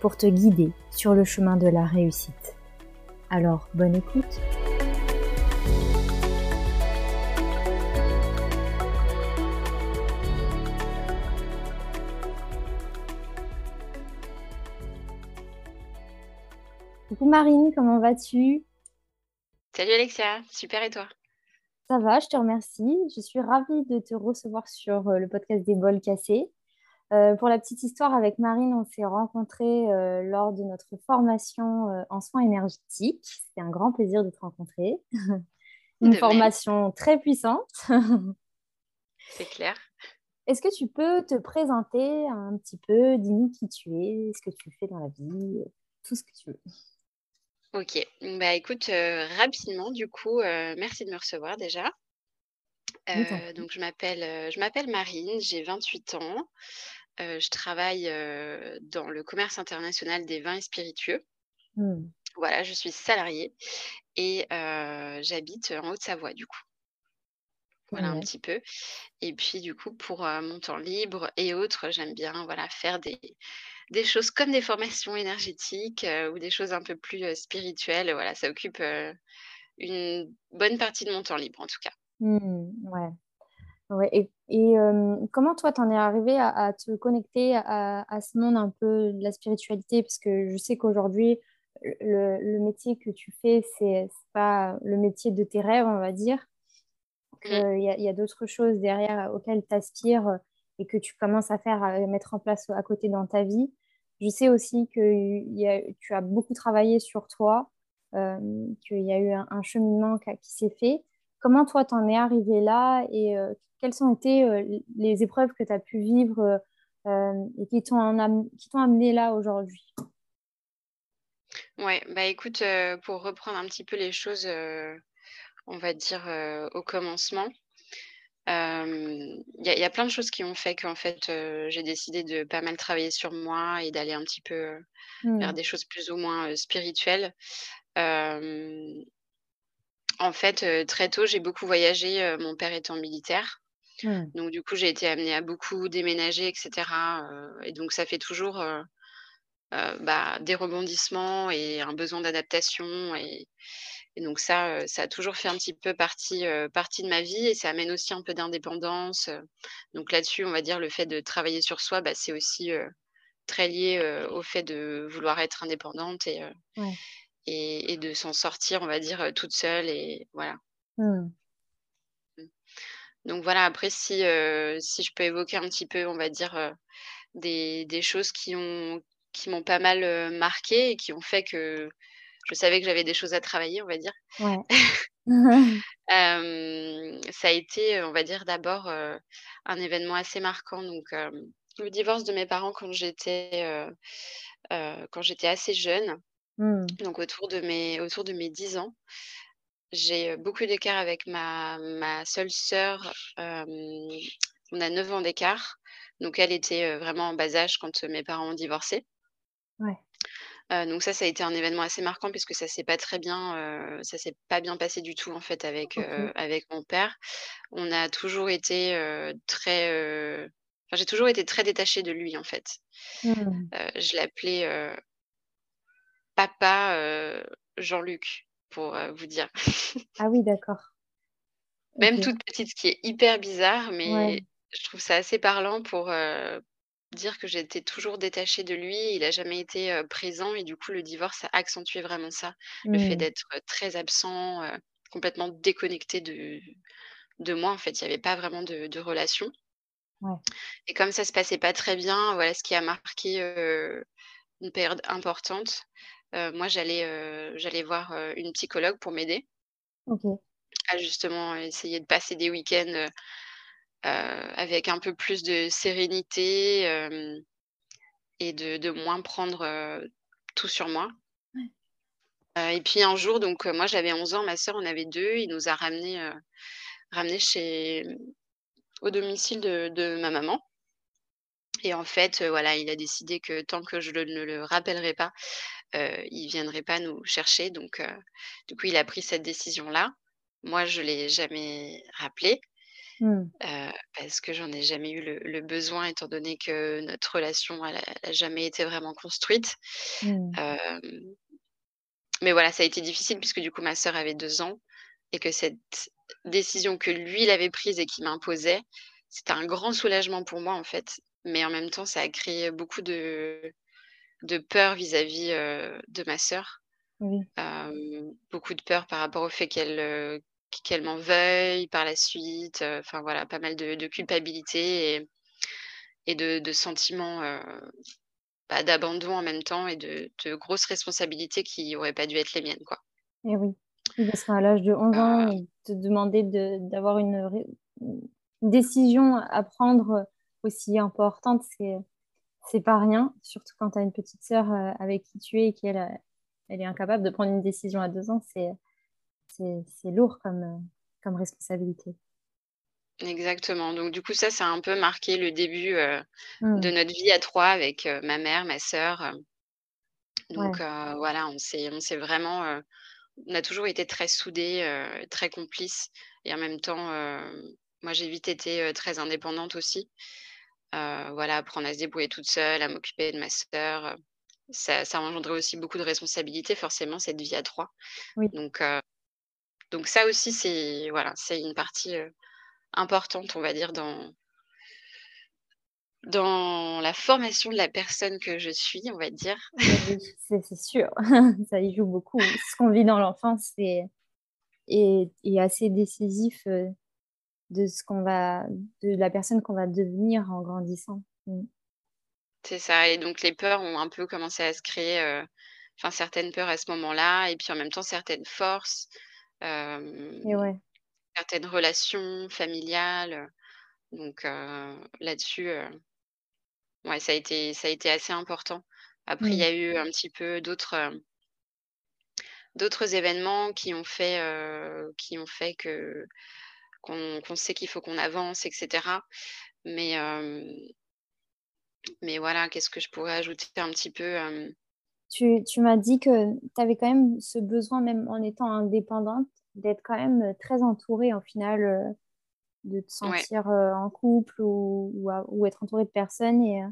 pour te guider sur le chemin de la réussite. Alors, bonne écoute Coucou Marine, comment vas-tu? Salut Alexia, super et toi? Ça va, je te remercie. Je suis ravie de te recevoir sur euh, le podcast des bols cassés. Euh, pour la petite histoire, avec Marine, on s'est rencontrés euh, lors de notre formation en soins énergétiques. C'était un grand plaisir de te rencontrer. Une formation très puissante. C'est clair. Est-ce que tu peux te présenter un petit peu, dis-nous qui tu es, ce que tu fais dans la vie, tout ce que tu veux. Ok, bah écoute, euh, rapidement, du coup, euh, merci de me recevoir déjà. Euh, donc, je m'appelle, je m'appelle Marine, j'ai 28 ans. Je travaille dans le commerce international des vins et spiritueux. Mmh. Voilà, je suis salariée et j'habite en Haute-Savoie, du coup. Voilà un petit peu. Et puis, du coup, pour mon temps libre et autres, j'aime bien voilà, faire des, des choses comme des formations énergétiques ou des choses un peu plus spirituelles. Voilà, ça occupe une bonne partie de mon temps libre en tout cas. Mmh, ouais. Ouais. Et, et comment toi, t'en es arrivé à, te connecter à, ce monde un peu de la spiritualité? Parce que je sais qu'aujourd'hui, le, métier que tu fais, c'est pas le métier de tes rêves, on va dire. Mmh. Il y a, a d'autres choses derrière auxquelles tu aspires et que tu commences à faire, à mettre en place à côté dans ta vie. Je sais aussi que tu as beaucoup travaillé sur toi, euh, qu'il y a eu un, cheminement qui, s'est fait. Comment toi, t'en es arrivé là et euh, quelles ont été euh, les épreuves que tu as pu vivre et qui t'ont amené là aujourd'hui? Ouais, bah écoute, pour reprendre un petit peu les choses, on va dire au commencement, il y, a plein de choses qui ont fait qu'en fait, j'ai décidé de pas mal travailler sur moi et d'aller un petit peu vers mmh. des choses plus ou moins spirituelles. en fait, très tôt, j'ai beaucoup voyagé, mon père étant militaire. Mmh. Donc du coup, j'ai été amenée à beaucoup déménager, etc. et donc ça fait toujours bah, des rebondissements et un besoin d'adaptation et, et donc ça, ça a toujours fait un petit peu partie, partie de ma vie et ça amène aussi un peu d'indépendance. Donc là-dessus, on va dire le fait de travailler sur soi, bah, c'est aussi très lié au fait de vouloir être indépendante et, et, de s'en sortir, on va dire, toute seule. Et voilà. Mmh. Donc voilà, après, si, si je peux évoquer un petit peu, on va dire, des, des choses qui ont qui m'ont pas mal marqué et qui ont fait que je savais que j'avais des choses à travailler, on va dire. Ouais. ça a été, on va dire, d'abord un événement assez marquant. Donc, le divorce de mes parents quand j'étais quand j'étais assez jeune, mmh. donc autour de mes autour de mes 10 ans. J'ai beaucoup d'écart avec ma, ma seule sœur. on a 9 ans d'écart. Donc, elle était vraiment en bas âge quand mes parents ont divorcé. Ouais donc ça, ça a été un événement assez marquant puisque ça s'est pas très bien, ça s'est pas bien passé du tout en fait avec, avec mon père. On a toujours été, très, enfin j'ai toujours été très détachée de lui en fait. Mmh. je l'appelais, papa, Jean-Luc pour, vous dire. Ah oui, d'accord. Même toute petite, ce qui est hyper bizarre, mais je trouve ça assez parlant pour, dire que j'étais toujours détachée de lui. Il a jamais été, présent et du coup, le divorce a accentué vraiment ça. Le fait mmh. d'être, très absent, complètement déconnecté de de moi, en fait. Il y avait pas vraiment de de relation et comme ça se passait pas très bien, voilà ce qui a marqué, une période importante. Moi, j'allais, j'allais voir, une psychologue pour m'aider à justement essayer de passer des week-ends, avec un peu plus de sérénité et de, de moins prendre tout sur moi. et puis un jour, donc moi j'avais 11 ans, ma sœur en avait 2, il nous a ramenés, ramenés chez au domicile de de ma maman. Et en fait, voilà, il a décidé que tant que je ne le rappellerai pas, il ne viendrait pas nous chercher. Donc, du coup, il a pris cette décision-là. Moi, je ne l'ai jamais rappelé. Mmh. parce que j'en ai jamais eu le, besoin, étant donné que notre relation, n'a jamais été vraiment construite. Mmh. mais voilà, ça a été difficile puisque du coup, ma sœur avait deux ans et que cette décision que lui, il avait prise et qui m'imposait, c'était un grand soulagement pour moi, en fait. Mais en même temps, ça a créé beaucoup de, de peur vis-à-vis de ma sœur. beaucoup de peur par rapport au fait qu'elle qu'elle m'en veuille par la suite. Enfin voilà, pas mal de, culpabilité et, et de, sentiments bah, d'abandon en même temps et de, grosses responsabilités qui n'auraient pas dû être les miennes. Quoi. Et oui, parce qu'à l'âge de 11 ans, te demander d'avoir une, une, décision à prendre aussi importante, c'est c'est pas rien, surtout quand tu as une petite sœur euh, avec qui tu es et qu'elle elle est incapable de prendre une décision à deux ans, c'est c'est lourd comme, euh, comme responsabilité. Exactement. Donc du coup, ça, ça a un peu marqué le début euh, mmh. de notre vie à trois avec ma mère, ma sœur. Donc voilà, on s'est on s'est vraiment, on a toujours été très soudés, très complices et en même temps, moi j'ai vite été très indépendante aussi. Euh, voilà, apprendre à se débrouiller toute seule, à m'occuper de ma sœur. Ça, ça engendrait aussi beaucoup de responsabilités, forcément, cette vie à trois. Oui. Donc, euh, donc ça aussi, c'est voilà, c'est une partie euh, importante, on va dire, dans, dans la formation de la personne que je suis, on va dire. Oui, c'est sûr, ça y joue beaucoup. Ce qu'on vit dans l'enfance est, est, est, assez décisif de ce qu'on va, de la personne qu'on va devenir en grandissant. Mm. C'est ça. Et donc les peurs ont un peu commencé à se créer, euh, enfin certaines peurs à ce moment-là, et puis en même temps certaines forces, euh, et ouais. certaines relations familiales. Donc euh, là-dessus, ouais, ça a été, ça a été assez important. Après, il y mm. a eu un petit peu d'autres d'autres événements qui ont fait, qui ont fait que qu'on sait qu'il faut qu'on avance, etc. Mais, mais voilà, qu'est-ce que je pourrais ajouter un petit peu Tu, tu m'as dit que tu avais quand même ce besoin, même en étant indépendante, d'être quand même très entourée au final, de te sentir en couple ou, ou, être entourée de personnes et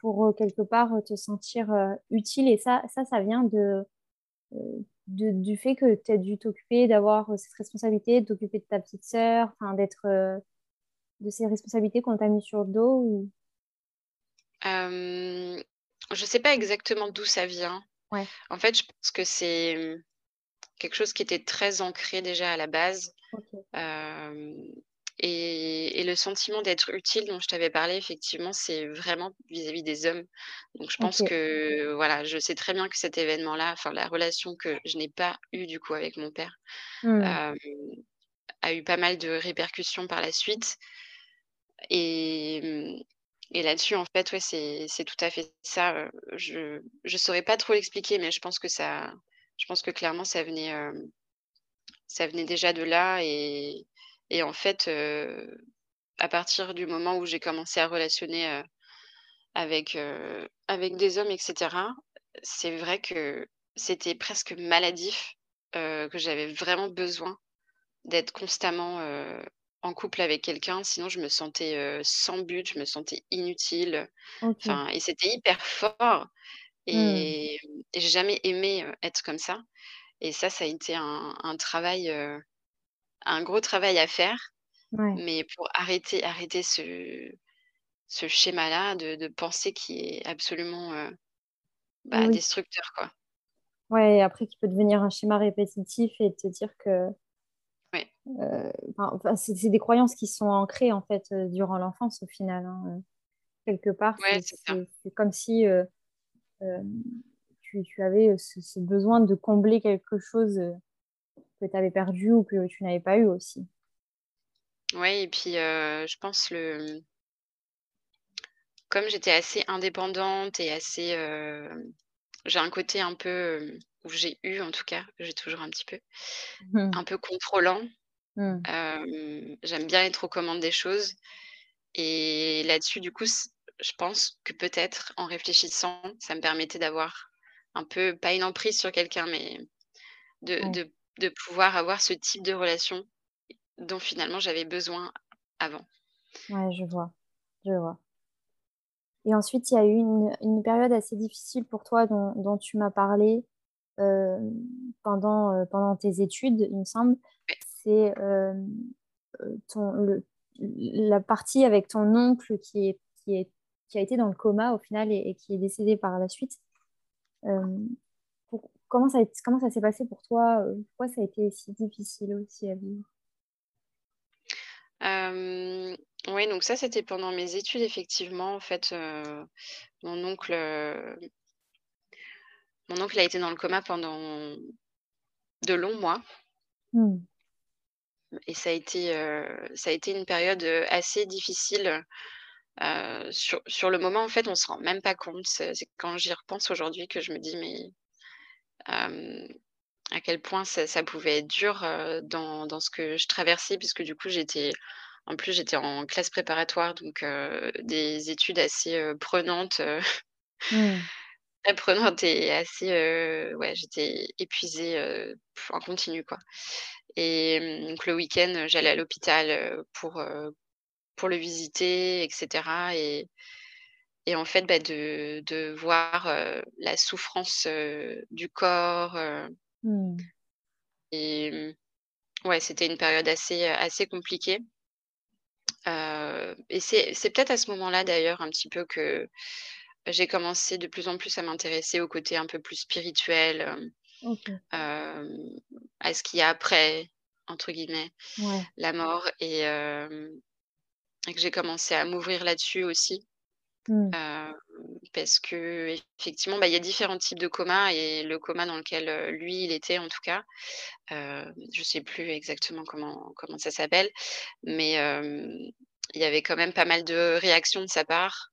pour quelque part te sentir utile. Et ça, ça, ça vient de, du fait que tu as dû t'occuper d'avoir euh, cette responsabilité, de t'occuper de ta petite sœur, enfin d'être euh, de ces responsabilités qu'on t'a mis sur le dos ou... euh, Je sais pas exactement d'où ça vient. Ouais. En fait, je pense que c'est hum, quelque chose qui était très ancré déjà à la base. Et, le sentiment d'être utile dont je t'avais parlé, effectivement, c'est vraiment vis-à-vis des hommes. Donc je pense que, voilà, je sais très bien que cet événement-là, enfin la relation que je n'ai pas eue du coup avec mon père, mmh. a eu pas mal de répercussions par la suite. Et, mmh, et là-dessus, en fait, ouais, c'est tout à fait ça. Je ne saurais pas trop l'expliquer, mais je pense que ça, je pense que clairement, ça venait, ça venait déjà de là et et en fait, à partir du moment où j'ai commencé à relationner, avec, avec des hommes etc., c'est vrai que c'était presque maladif, que j'avais vraiment besoin d'être constamment, en couple avec quelqu'un. Sinon je me sentais, sans but, je me sentais inutile. Enfin et c'était hyper fort mmh. et j'ai jamais aimé, être comme ça et ça, ça a été un un travail, un gros travail à faire, mais pour arrêter arrêter ce ce schéma-là de de pensée qui est absolument, bah, destructeur, quoi. Ouais et après qui peut devenir un schéma répétitif et te dire que Ouais. enfin, c'est des croyances qui sont ancrées, en fait, durant l'enfance, au final, hein, quelque part. c'est comme si, tu tu avais, ce besoin de combler quelque chose, que tu avais perdu ou que tu n'avais pas eu aussi. Oui, et puis euh, je pense le comme j'étais assez indépendante et assez euh, j'ai un côté un peu, où j'ai eu en tout cas, j'ai toujours un petit peu, un peu contrôlant. Mmh. j'aime bien être aux commandes des choses et là-dessus, du coup, je pense que peut-être en réfléchissant, ça me permettait d'avoir un peu, pas une emprise sur quelqu'un, mais de de de pouvoir avoir ce type de relation dont finalement j'avais besoin avant. Ouais, je vois, je vois. Et ensuite, il y a eu une, une période assez difficile pour toi dont, dont tu m'as parlé euh, pendant, euh, pendant tes études, il me semble. C'est euh, ton, le, la partie avec ton oncle qui, est, qui, est, qui a été dans le coma au final et, et qui est décédé par la suite. Comment ça, comment ça s'est passé pour toi Pourquoi ça a été si difficile aussi à vivre? Oui, donc ça, c'était pendant mes études, effectivement. En fait, euh, mon oncle, euh, mon oncle a été dans le coma pendant de longs mois. Mmh. Et ça a été, euh, ça a été une période assez difficile. sur, sur le moment, en fait, on se rend même pas compte. C'est quand j'y repense aujourd'hui que je me dis, mais à quel point ça, ça pouvait être dur dans, dans ce que je traversais, puisque du coup, j'étais en plus, j'étais en classe préparatoire, donc des études assez prenantes, mmh. très prenantes et assez, ouais, j'étais épuisée en continu, quoi. Et mmh, donc le week-end, j'allais à l'hôpital pour, pour le visiter, et cetera. Et, et en fait, bah, de, de voir la souffrance du corps. Mmh. Et mmh, ouais, c'était une période assez, assez compliquée et c'est peut-être à ce moment-là d'ailleurs un petit peu que j'ai commencé de plus en plus à m'intéresser au côté un peu plus spirituel, à ce qu'il y a après, entre guillemets, la mort et que j'ai commencé à m'ouvrir là-dessus aussi. Mmh. parce qu'effectivement, bah, il y a différents types de coma et le coma dans lequel, lui, il était en tout cas, je ne sais plus exactement comment comment ça s'appelle, mais il y avait quand même pas mal de réactions de sa part,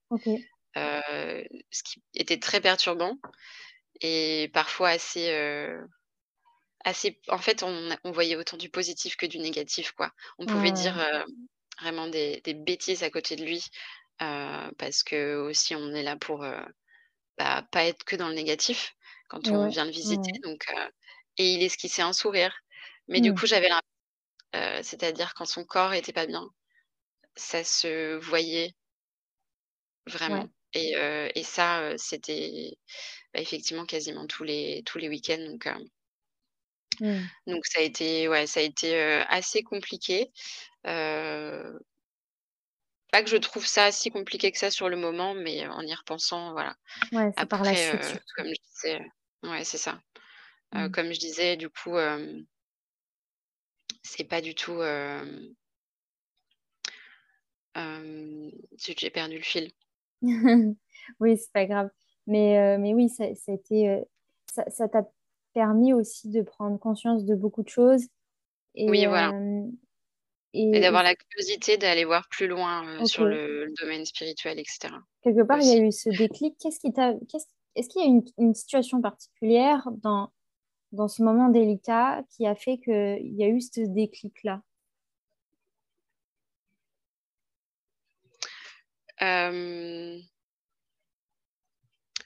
ce qui était très perturbant et parfois assez, assez en fait, on on voyait autant du positif que du négatif, quoi. On pouvait dire, vraiment des des bêtises à côté de lui, parce que aussi on est là pour, bah, pas être que dans le négatif quand on vient le visiter donc et il esquissait un sourire. Mais du Mmh. coup, j'avais l'im c'est-à-dire quand son corps était pas bien, ça se voyait vraiment Ouais. et et ça, c'était, bah, effectivement quasiment tous les tous les week-ends donc Mmh. donc ça a été ouais, ça a été, assez compliqué. Pas que je trouve ça si compliqué que ça sur le moment, mais en y repensant, voilà. Ouais, c'est par la suite surtout. comme je disais ouais, c'est ça. Heu, Mmh. comme je disais, du coup, c'est pas du tout, j'ai perdu le fil. Oui, c'est pas grave. Mais, mais oui, ça ça a été, ça t'a permis aussi de prendre conscience de beaucoup de choses et Oui, voilà. Et d'avoir la curiosité d'aller voir plus loin, heu, sur le le domaine spirituel et cetera, Quelque part, il y a eu ce déclic. Qu'est-ce qui t'a qu'est-ce est-ce qu'il y a une une situation particulière dans dans ce moment délicat qui a fait qu'il y a eu ce déclic-là? Hem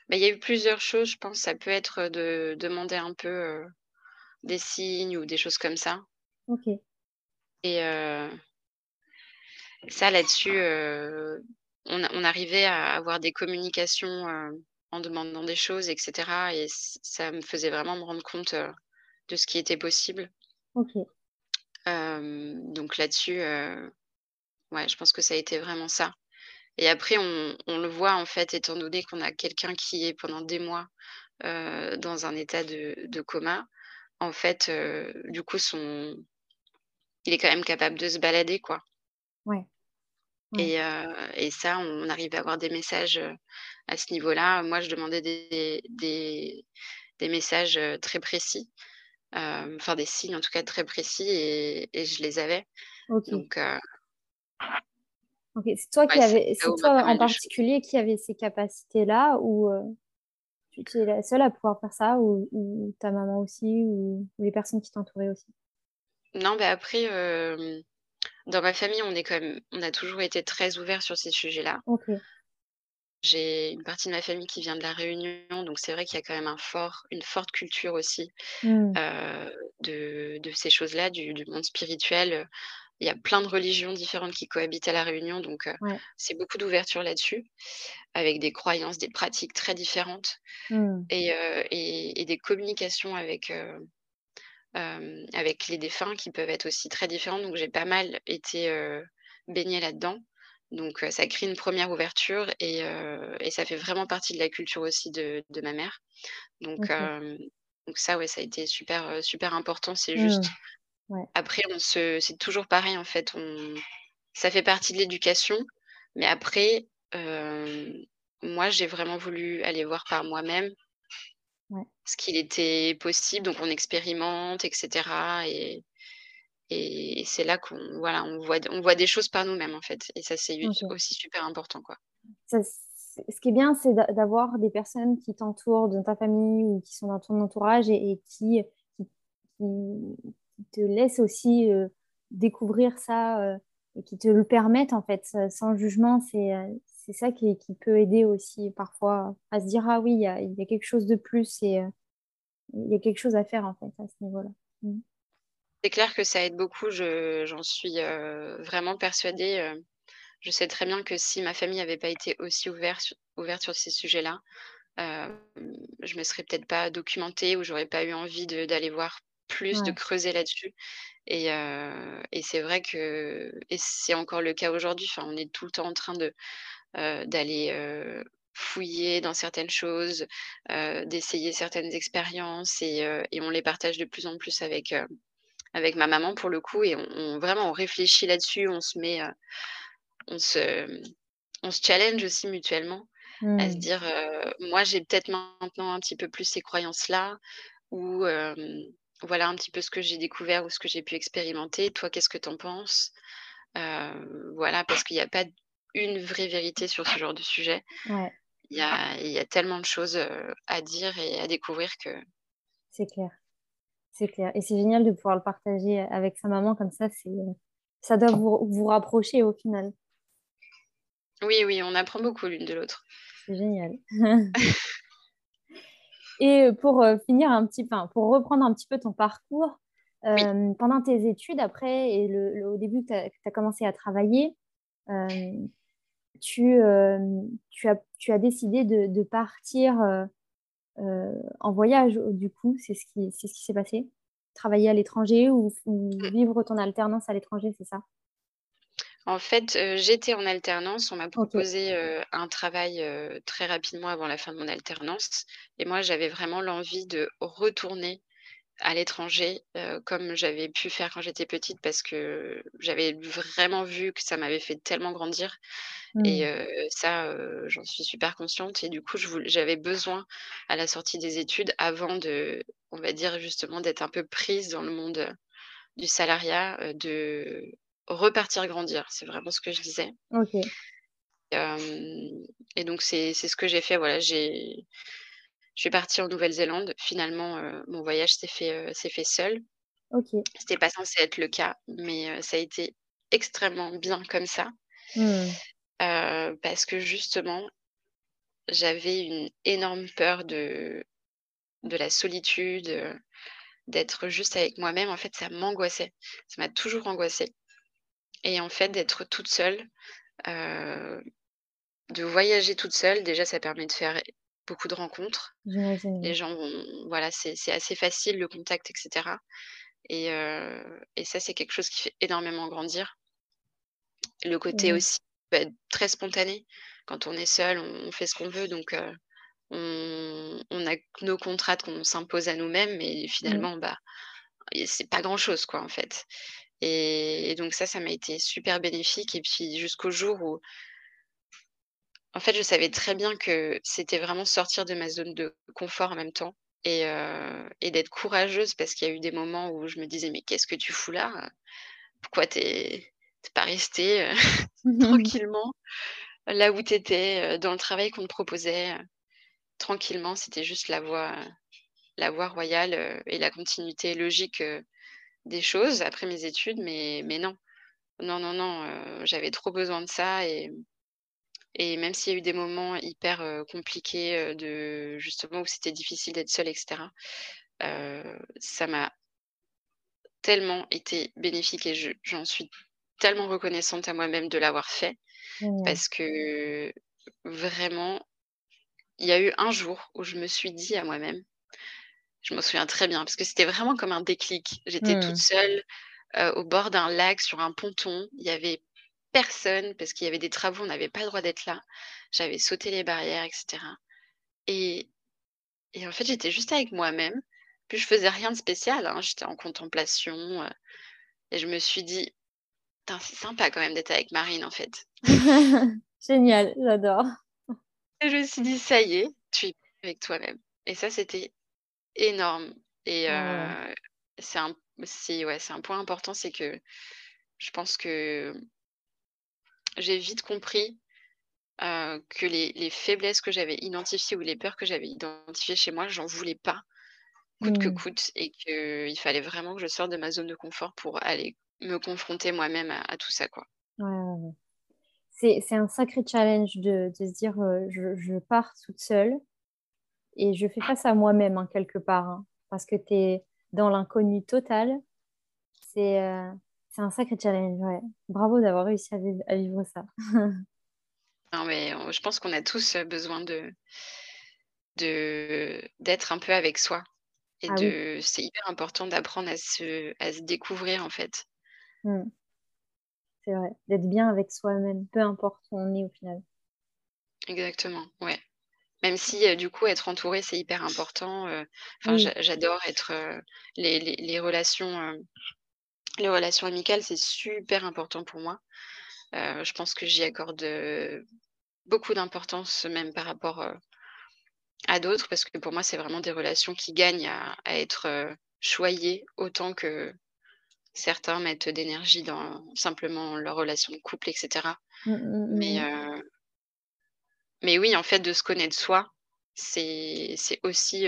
bah, il y a eu plusieurs choses, je pense. Ça peut être de demander un peu, heu, des signes ou des choses comme ça. OK. Et heu ça là-dessus, heu, on arrivait à avoir des communications, heu, en demandant des choses et cetera et ça me faisait vraiment me rendre compte, de ce qui était possible. OK. Donc là-dessus, ouais, je pense que ça a été vraiment ça. Et après on on le voit, en fait, étant donné qu'on a quelqu'un qui est pendant des mois, dans un état de de coma, en fait, du coup son il est quand même capable de se balader, quoi. Ouais. Ouais. Et heu et ça, on arrivait à avoir des messages, heu, à ce niveau-là. Moi, je demandais des des des messages, heu, très précis, enfin des signes en tout cas très précis et et je les avais. Donc c'est toi ouais, qui ça avais c'est toi en choses. particulier qui avait ces capacités-là ou tu, es la seule à pouvoir faire ça ou, ta maman aussi ou, les personnes qui t'entouraient aussi? Non, bah après, dans ma famille, on est quand même, on a toujours été très ouvert sur ces sujets-là. Ok. J'ai une partie de ma famille qui vient de la Réunion, donc c'est vrai qu'il y a quand même un fort, une forte culture aussi mmh. de, de, ces choses-là, du, du, monde spirituel. Il y a plein de religions différentes qui cohabitent à la Réunion, donc c'est beaucoup d'ouverture là-dessus, avec des croyances, des pratiques très différentes et, et, et, des communications avec avec les défunts qui peuvent être aussi très différentes. Donc j'ai pas mal été baignée là-dedans. Donc ça crée une première ouverture et, et, ça fait vraiment partie de la culture aussi de, de ma mère. Donc, donc ça, ouais, ça a été super, super important. C'est juste. Mmh. Ouais. Après, on se, c'est toujours pareil en fait. On, ça fait partie de l'éducation, mais après, moi, j'ai vraiment voulu aller voir par moi-même ce qu'il était possible. Donc on expérimente, etc. Et, et c'est là qu'on voilà, on voit, on voit des choses par nous-mêmes en fait. Et ça, c'est aussi super important. Quoi. ce qui est bien, c'est d'avoir des personnes qui t'entourent dans ta famille ou qui sont dans ton entourage et, qui, qui, te laissent aussi euh, découvrir ça euh, et qui te le permettent en fait, sans jugement. C'est euh, c'est ça qui, qui, peut aider aussi parfois à se dire ah oui, il y a, y a, quelque chose de plus et il y a quelque chose à faire en fait à ce niveau-là. Mmh. C'est clair que ça aide beaucoup, j'en suis vraiment persuadée. je sais très bien que si ma famille n'avait pas été aussi ouverte, ouverte sur ces sujets-là, je me serais peut-être pas documentée ou j'aurais pas eu envie d'aller voir plus, de creuser là-dessus. Et, et c'est vrai que, et c'est encore le cas aujourd'hui, enfin, on est tout le temps en train de d'aller fouiller dans certaines choses, d'essayer certaines expériences et, et, on les partage de plus en plus avec, avec ma maman pour le coup et on, vraiment on réfléchit là-dessus, on se met, euh, on se, on se challenge aussi mutuellement à se mmh. dire, euh, moi j'ai peut-être maintenant un petit peu plus ces croyances-là ou voilà un petit peu ce que j'ai découvert ou ce que j'ai pu expérimenter. Toi, qu'est-ce que tu en penses? Euh, Voilà, parce qu'il n'y a pas une vraie vérité sur ce genre de sujet. Il y, a, il y a tellement de choses à dire et à découvrir que. C'est clair. C'est clair. Et c'est génial de pouvoir le partager avec sa maman comme ça. C'est, ça doit vous, vous rapprocher au final. Oui, oui, on apprend beaucoup l'une de l'autre. C'est génial. Et pour euh, finir un petit peu, pour reprendre un petit peu ton parcours, euh, pendant tes études après et le, au début tu as, commencé à travailler, euh, tu, tu, as, tu as décidé de, de partir euh, en voyage, du coup, c'est ce qui c'est ce s'est passé? Travailler à l'étranger ou, mmh. vivre ton alternance à l'étranger, c'est ça? En fait, euh, j'étais en alternance. On m'a proposé euh, un travail très rapidement avant la fin de mon alternance. Et moi, j'avais vraiment l'envie de retourner à l'étranger, comme j'avais pu faire quand j'étais petite parce que j'avais vraiment vu que ça m'avait fait tellement grandir et mmh. ça, j'en suis super consciente et du coup, j'avais besoin à la sortie des études avant de on va dire justement d'être un peu prise dans le monde, du salariat, de repartir grandir. C'est vraiment ce que je disais. Et donc c'est ce que j'ai fait, voilà, j'ai je suis partie en Nouvelle-Zélande. Finalement, euh, mon voyage s'est fait, euh, fait seul. Ok. C'était pas censé être le cas, mais euh, ça a été extrêmement bien comme ça. Mmh. parce que justement, j'avais une énorme peur de, de la solitude, d'être juste avec moi-même. En fait, ça m'angoissait. Ça m'a toujours angoissée. Et en fait, d'être toute seule, de voyager toute seule, déjà, ça permet de faire beaucoup de rencontres. Les gens voilà, c'est assez facile le contact, etc. Et, et ça, c'est quelque chose qui fait énormément grandir. Le côté aussi bah, très spontané. Quand on est seul, on, fait ce qu'on veut, donc on, on, a nos contrats qu'on s'impose à nous-mêmes, mais finalement, bah, c'est pas grand-chose, quoi, en fait. Et, et donc ça, ça m'a été super bénéfique. Et puis jusqu'au jour où en fait, je savais très bien que c'était vraiment sortir de ma zone de confort en même temps et, et d'être courageuse parce qu'il y a eu des moments où je me disais: «Mais qu'est-ce que tu fous là? Pourquoi tu es pas restée, tranquillement là où tu étais, dans le travail qu'on te proposait?» tranquillement, c'était juste la voie la voie royale, et la continuité logique, des choses après mes études, mais mais non. Non, non, non, j'avais trop besoin de ça et et même s'il y a eu des moments hyper, compliqués, de justement où c'était difficile d'être seule et cetera, ça m'a tellement été bénéfique et je j'en suis tellement reconnaissante à moi-même de l'avoir fait parce que vraiment, il y a eu un jour où je me suis dit à moi-même je m'en souviens très bien parce que c'était vraiment comme un déclic. J'étais toute Mmh. seule, au bord d'un lac sur un ponton. Il y avait personne parce qu'il y avait des travaux, on n'avait pas le droit d'être là. J'avais sauté les barrières et cetera et et en fait, j'étais juste avec moi-même. Puis je faisais rien de spécial, hein, j'étais en contemplation, heu et je me suis dit: «Putain, c'est sympa quand même d'être avec Marine, en fait». Génial, j'adore. Et je me suis dit: «Ça y est, tu es avec toi-même» et ça, c'était énorme et ouais. heu, c'est un c'est ouais, c'est un point important, c'est que je pense que j'ai vite compris, heu, que les les faiblesses que j'avais identifiées ou les peurs que j'avais identifiées chez moi, j'en voulais pas, coûte que Mmh. coûte et qu'il fallait vraiment que je sorte de ma zone de confort pour aller me confronter moi-même à à tout ça, quoi. Ouais, ouais, ouais. C'est un sacré challenge de de se dire, heu: «Je je pars toute seule et je fais face à moi-même», hein, quelque part, hein, parce que tu es dans l'inconnu total. C'est, heu, c'est un sacré challenge, ouais. Bravo d'avoir réussi à viv à vivre ça. Non, mais on je pense qu'on a tous, heu, besoin de de d'être un peu avec soi et Ah oui. de c'est hyper important d'apprendre à se à se découvrir, en fait. Mmh. C'est vrai, d'être bien avec soi-même, peu importe où on est au final. Exactement, ouais. Même si, heu, du coup, être entouré, c'est hyper important, heu, enfin, Oui. j'adore être, les les les relations, les relations amicales, c'est super important pour moi. Heu, je pense que j'y accorde, heu, beaucoup d'importance, même par rapport, heu, à d'autres, parce que pour moi, c'est vraiment des relations qui gagnent à à être, choyées autant que certains mettent d'énergie dans simplement leur relation de couple et cetera. Mmh mh, Mais mmh. Mais oui, en fait, de se connaître soi, c'est aussi,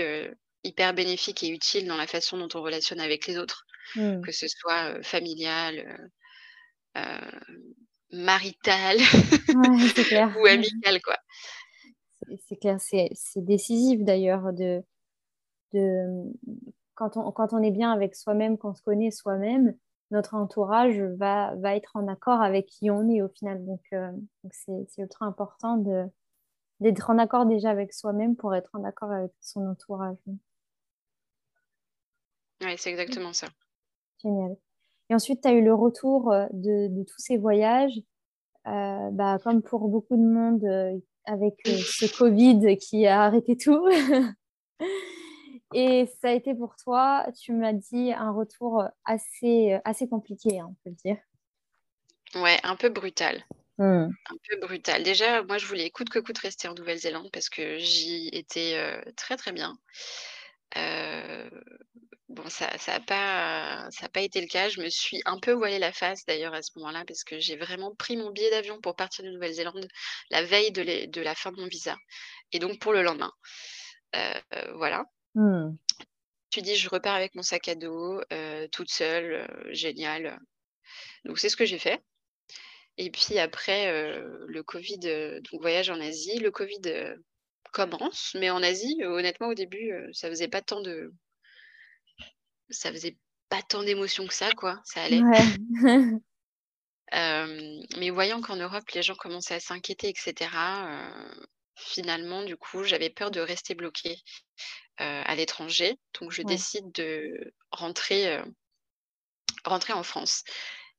hyper bénéfique et utile dans la façon dont on relationne avec les autres, Mmh. que ce soit, familial, marital Ouais, ou amical, quoi. C'est clair, c'est c'est décisif d'ailleurs de de, mmh, quand on quand on est bien avec soi-même, qu'on se connaît soi-même, notre entourage va va être en accord avec qui on est au final. Donc, donc c'est c'est ultra important de d'être en accord déjà avec soi-même pour être en accord avec son entourage. Mmh. Ouais, c'est exactement ça. Génial. Et ensuite, tu as eu le retour, heu, de de tous ces voyages, heu, bah, comme pour beaucoup de monde, heu, avec, ce covid qui a arrêté tout. Et ça a été pour toi, tu m'as dit, un retour, assez, assez compliqué, hein, on peut le dire. Ouais, un peu brutal, Mmh. un peu brutal. Déjà, moi, je voulais coûte que coûte rester en Nouvelle-Zélande parce que j'y étais, très, très bien. Bon, ça ça a pas ça a pas été le cas. Je me suis un peu voilé la face d'ailleurs à ce moment-là parce que j'ai vraiment pris mon billet d'avion pour partir de Nouvelle-Zélande la veille de les de la fin de mon visa et donc pour le lendemain. Heu, voilà. Mmh. Tu dis: «Je repars avec mon sac à dos, heu, toute seule, heu, génial», donc c'est ce que j'ai fait et puis après, le covid, donc voyage en Asie, le covid, commence, mais en Asie, honnêtement au début, ça faisait pas tant de ça faisait pas tant d'émotions que ça quoi, ça allait. Ouais. Hem, mais voyant qu'en Europe, les gens commençaient à s'inquiéter et cetera, heu, finalement, du coup, j'avais peur de rester bloquée, heu, à l'étranger. Donc je Ouais. décide de rentrer, rentrer en France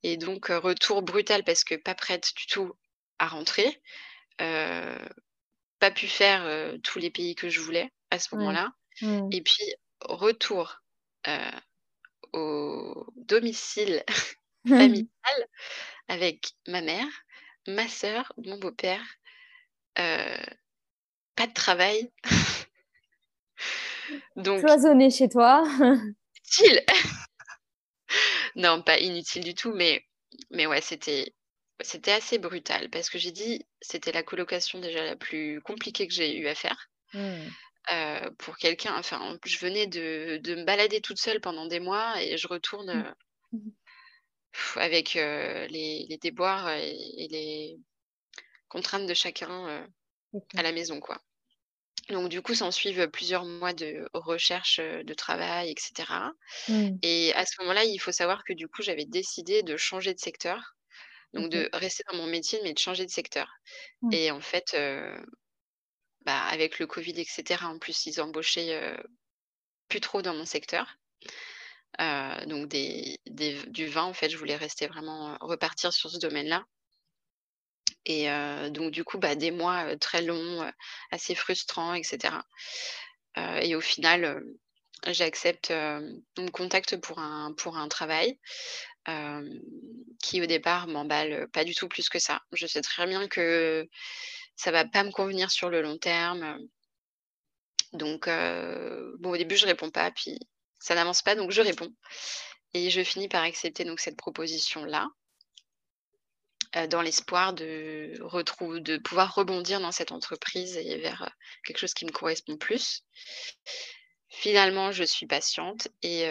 et donc retour brutal parce que pas prête du tout à rentrer, pas pu faire, tous les pays que je voulais à ce Ouais. moment-là et puis retour, heu, au domicile familial avec ma mère, ma sœur, mon beau-père, heu, pas de travail. Donc Cloisonné chez toi. utile! Non, pas inutile du tout, mais mais ouais, c'était c'était assez brutal parce que j'ai dit c'était la colocation déjà la plus compliquée que j'ai eu à faire. Mmh. Heu, pour quelqu'un enfin, je venais de de me balader toute seule pendant des mois et je retourne, Mmh. Mmh mh. avec, heu, les les déboires et et les contraintes de chacun, à la maison, quoi. Donc du coup, s'ensuivent plusieurs mois de recherche, de travail et cetera Mmh. et à ce moment-là, il faut savoir que du coup, j'avais décidé de changer de secteur, donc de rester dans mon métier, mais de changer de secteur Ouais. et en fait, bah, avec le covid et cetera, en plus, ils embauchaient, heu, plus trop dans mon secteur, heu, donc du vin, en fait, je voulais rester vraiment, heu, repartir sur ce domaine-là. Et donc du coup, bah, des mois, très longs, assez frustrants et cetera, heu et au final, j'accepte, on me pour un travail, qui au départ m'emballe pas du tout plus que ça. Je sais très bien que ça va pas me convenir sur le long terme, donc heu, bon, au début, je réponds pas, puis ça n'avance pas, donc je réponds et je finis par accepter donc cette proposition-là heu, dans l'espoir de de pouvoir rebondir dans cette entreprise et vers, quelque chose qui me correspond plus. Finalement, je suis patiente et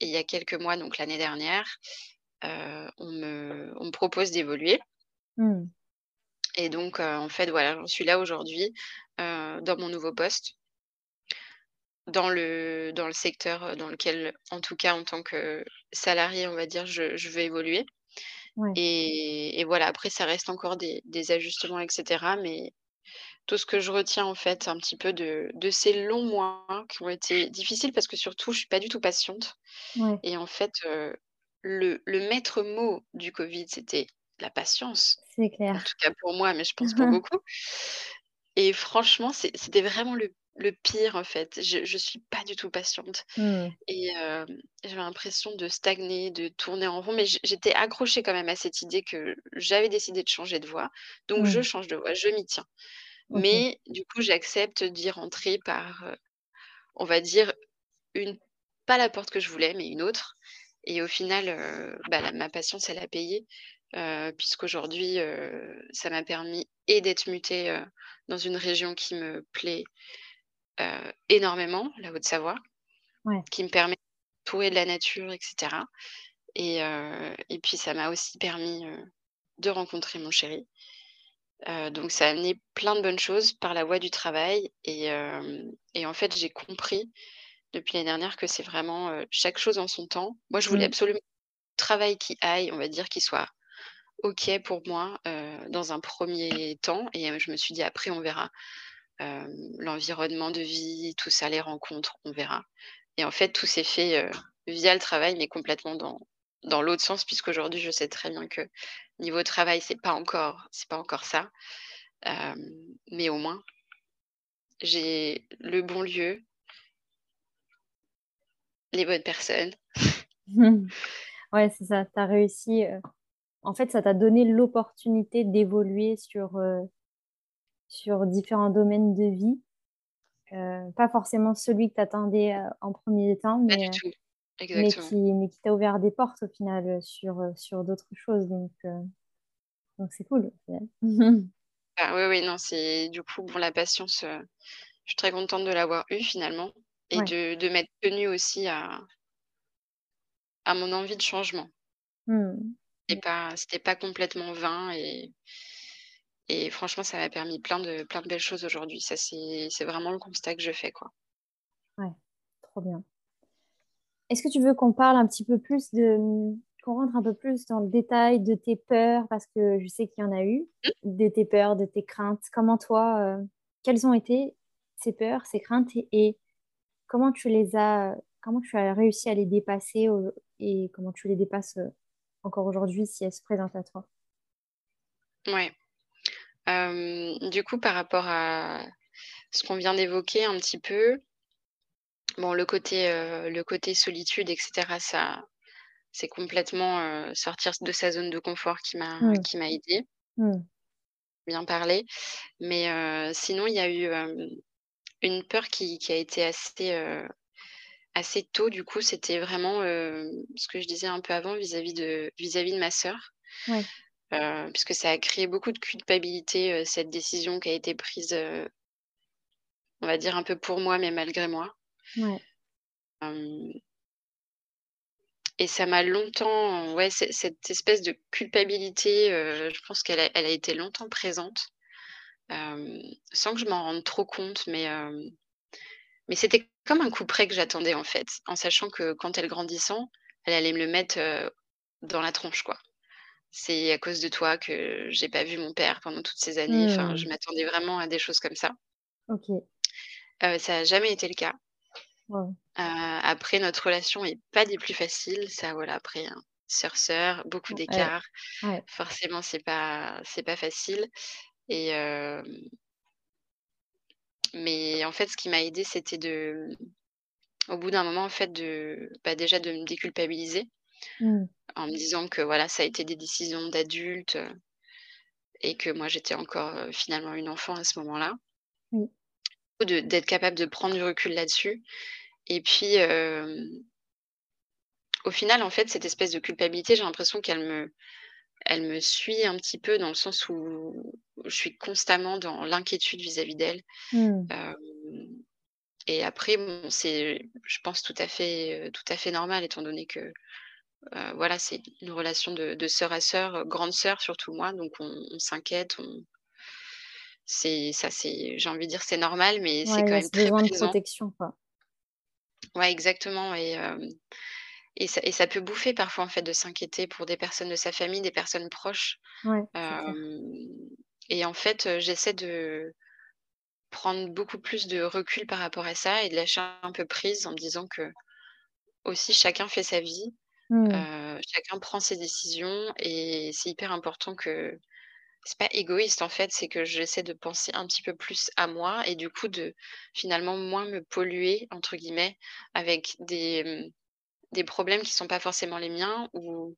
il y a quelques mois, donc l'année dernière, on me propose d'évoluer Mmh. Et donc heu, en fait, voilà, j'en suis là aujourd'hui, heu, dans mon nouveau poste dans le dans le secteur, heu, dans lequel, en tout cas en tant que salariée, on va dire, je je veux évoluer Ouais. et et voilà, après ça reste encore des des ajustements et cetera, mais tout ce que je retiens, en fait, un petit peu de de ces longs mois qui ont été difficiles parce que surtout je suis pas du tout patiente Ouais. et en fait, le le maître mot du covid, c'était la patience. C'est En clair. tout cas pour moi, mais je pense pour beaucoup et franchement, c'était vraiment le le pire, en fait. Je je suis pas du tout patiente Mmh. et hem, j'avais l'impression de stagner, de tourner en rond, mais j'étais accrochée quand même à cette idée que j'avais décidé de changer de voie, donc je Mmh. change de voie, je m'y tiens. Mais du coup, j'accepte d'y rentrer par, heu, on va dire une pas la porte que je voulais, mais une autre et au final, heu, bah, la ma patience, elle a payé, heu, puisqu'aujourd'hui, heu, ça m'a permis et d'être mutée, heu, dans une région qui me plaît, énormément, la Haute-Savoie, Ouais. qui me permet d'entourer de la nature et cetera et et puis ça m'a aussi permis, de rencontrer mon chéri, donc ça a amené plein de bonnes choses par la voie du travail et et en fait, j'ai compris depuis l'année dernière que c'est vraiment, chaque chose en son temps. Moi, je voulais Mmh. absolument travail qui aille, on va dire, qui soit OK pour moi, heu, dans un premier temps et heu, je me suis dit: «Après, on verra». Hem, l'environnement de vie, tout ça, les rencontres, on verra et en fait, tout s'est fait, via le travail, mais complètement dans dans l'autre sens puisqu'aujourd'hui, je sais très bien que niveau travail, c'est pas encore c'est pas encore ça, mais au moins j'ai le bon lieu les bonnes personnes. Ouais, c'est ça, tu as réussi, en fait, ça t'a donné l'opportunité d'évoluer sur, heu sur différents domaines de vie, heu, pas forcément celui que tu attendais, heu, en 1er temps, Pas mais du heu, tout, mais exactement. qui mais qui t'a ouvert des portes au final, sur, d'autres choses donc c'est cool au final. Ah oui, oui, non, c'est du coup, bon, la patience, je suis très contente de l'avoir eue finalement et Ouais. de de m'être tenue aussi à à mon envie de changement. Mmh Mh. pas c'était pas complètement vain et et franchement, ça m'a permis plein de plein de belles choses aujourd'hui. Ça, c'est c'est vraiment le constat que je fais, quoi. Ouais, trop bien. Est-ce que tu veux qu'on parle un petit peu plus de, qu'on rentre un peu plus dans le détail de tes peurs? Parce que je sais qu'il y en a eu, Mmh. de tes peurs, de tes craintes. Comment toi, heu quelles ont été ces peurs, ces craintes et et comment tu les as comment tu as réussi à les dépasser au et comment tu les dépasses, heu, encore aujourd'hui si elles se présentent à toi? Ouais. Hem, du coup, par rapport à ce qu'on vient d'évoquer un petit peu bon, le côté, heu, le côté solitude et cetera, ça c'est complètement, heu, sortir de sa zone de confort qui m'a Mmh. qui m'a aidée Mmh. bien parler. Mais sinon, il y a eu, une peur qui qui a été assez, assez tôt du coup, c'était vraiment, hem, ce que je disais un peu avant vis-à-vis de vis-à-vis de ma sœur. Ouais. Puisque ça a créé beaucoup de culpabilité, heu, cette décision qui a été prise, on va dire un peu pour moi, mais malgré moi. Ouais. et ça m'a longtemps ouais, cette espèce de culpabilité, je pense qu'elle a elle a été longtemps présente, sans que je m'en rende trop compte, mais mais c'était comme un coup près que j'attendais, en fait, en sachant que quand elle grandissant, elle allait me le mettre, dans la tronche, quoi. C'est à cause de toi que j'ai pas vu mon père pendant toutes ces années. Enfin, je Mmh. m'attendais vraiment à des choses comme ça. OK. Ça a jamais été le cas. Après notre relation est pas des plus faciles, ça voilà, après, hein, sœur-sœur, beaucoup d'écart, ouais. forcément c'est pas c'est pas facile et hem mais en fait, ce qui m'a aidée, c'était de au bout d'un moment, en fait, de bah, déjà de me déculpabiliser Mmh. en me disant que voilà, ça a été des décisions d'adultes, heu et que moi j'étais encore, heu, finalement une enfant à ce moment-là. De d'être capable de prendre du recul là-dessus et puis, hem au final, en fait, cette espèce de culpabilité, j'ai l'impression qu'elle me elle me suit un petit peu dans le sens où je suis constamment dans l'inquiétude vis-à-vis d'elle. Mmh. Et après bon, c'est je pense tout à fait, tout à fait normal étant donné que, voilà, c'est une relation de de sœur à sœur, grande sœur surtout moi, donc on on s'inquiète, on c'est ça c'est j'ai envie de dire c'est normal, mais c'est Ouais, quand même très besoin de présent. protection, quoi. Ouais, exactement et et ça et ça peut bouffer parfois, en fait, de s'inquiéter pour des personnes de sa famille, des personnes proches. Ouais, et en fait, j'essaie de prendre beaucoup plus de recul par rapport à ça et de lâcher un peu prise en me disant qu'aussi chacun fait sa vie, Mmh. chacun prend ses décisions et c'est hyper important que c'est pas égoïste, en fait, c'est que j'essaie de penser un petit peu plus à moi et du coup de finalement moins me «polluer» entre guillemets avec des, mmh, des problèmes qui sont pas forcément les miens ou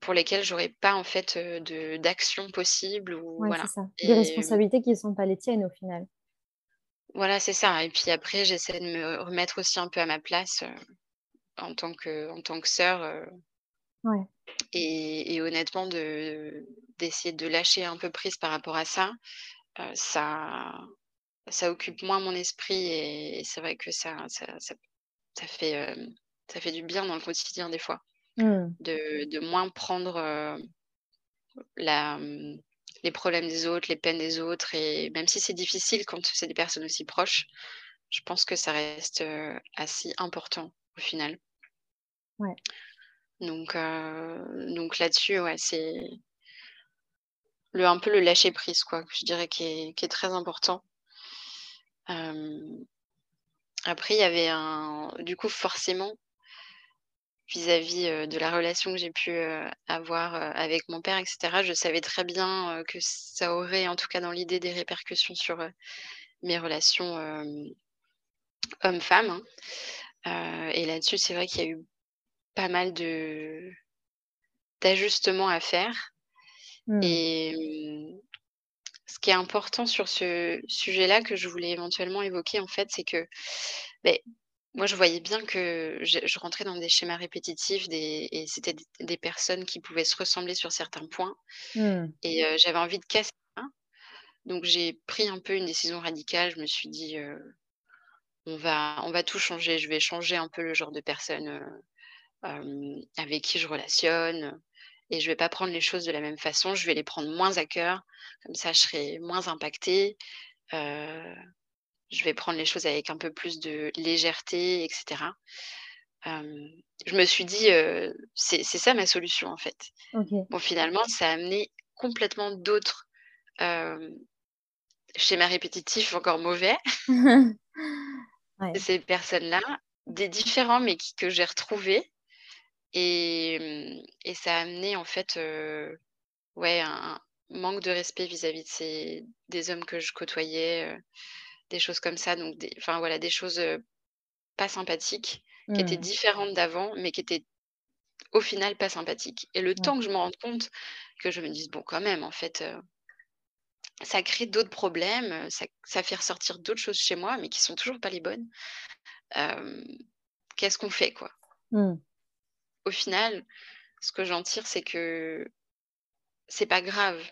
pour lesquels j'aurais pas, en fait, heu, de d'action possible ou Ouais, voilà ça. Des et mmh responsabilités qui sont pas les tiennes, au final. Voilà, c'est ça et puis après j'essaie de me remettre aussi un peu à ma place, heu, en tant que en tant que sœur, Ouais. et et honnêtement de d'essayer de lâcher un peu prise par rapport à ça, ça ça occupe moins mon esprit et c'est vrai que ça ça ça ça fait, ça fait du bien dans le quotidien des fois, Mmh. de de moins prendre, heu, la, les problèmes des autres, les peines des autres et même si c'est difficile quand c'est des personnes aussi proches, je pense que ça reste, heu, assez important au final. Ouais. Donc heu, donc là-dessus, ouais, c'est le un peu le lâcher prise quoi, je dirais qui est qui est très important. Après il y avait un du coup forcément vis-à-vis, heu, de la relation que j'ai pu, heu, avoir, heu, avec mon père et cetera, je savais très bien, que ça aurait en tout cas dans l'idée des répercussions sur, mes relations, hommes-femmes, hein. Et là-dessus, c'est vrai qu'il y a eu pas mal de d'ajustements à faire Mmh. et mmh, ce qui est important sur ce sujet-là que je voulais éventuellement évoquer en fait, c'est que, moi je voyais bien que je je rentrais dans des schémas répétitifs des et c'était des des personnes qui pouvaient se ressembler sur certains points Mmh. et j'avais envie de casser ça. Donc j'ai pris un peu une décision radicale. Je me suis dit, «On va on va tout changer. Je vais changer un peu le genre de personne, avec qui je relationne, et je vais pas prendre les choses de la même façon. Je vais les prendre moins à cœur. Comme ça, je serai moins impactée. Je vais prendre les choses avec un peu plus de légèreté et cetera». Hem, je me suis dit, «C'est ça ma solution, en fait». Bon, finalement, ça a amené complètement d'autres, schémas répétitifs encore mauvais Ouais. ces personnes-là, des différents mais qui que j'ai retrouvés et et ça a amené en fait, ouais, un manque de respect vis-à-vis de ces des hommes que je côtoyais, des choses comme ça donc des enfin voilà, des choses, pas sympathiques, qui étaient Mmh. différentes d'avant, mais qui étaient au final pas sympathiques et le temps que je me rende compte, que je me dise: «Bon quand même en fait, ça crée d'autres problèmes, ça ça fait ressortir d'autres choses chez moi, mais qui sont toujours pas les bonnes. Qu'est-ce qu'on fait quoi?» Mmh. Au final, ce que j'en tire, c'est que c'est pas grave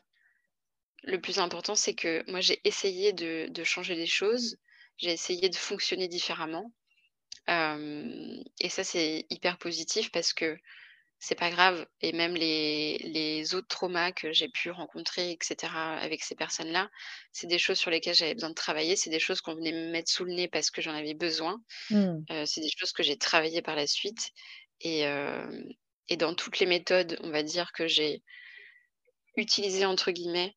le plus important, c'est que moi, j'ai essayé de de changer les choses. J'ai essayé de fonctionner différemment. Hem et ça, c'est hyper positif parce que c'est pas grave et même les les autres traumas que j'ai pu rencontrer et cetera avec ces personnes-là, c'est des choses sur lesquelles j'avais besoin de travailler. C'est des choses qu'on venait me mettre sous le nez parce que j'en avais besoin. Mmh. Heu, c'est des choses que j'ai travaillées par la suite et hem et dans toutes les méthodes, on va dire, que j'ai «utilisées» entre guillemets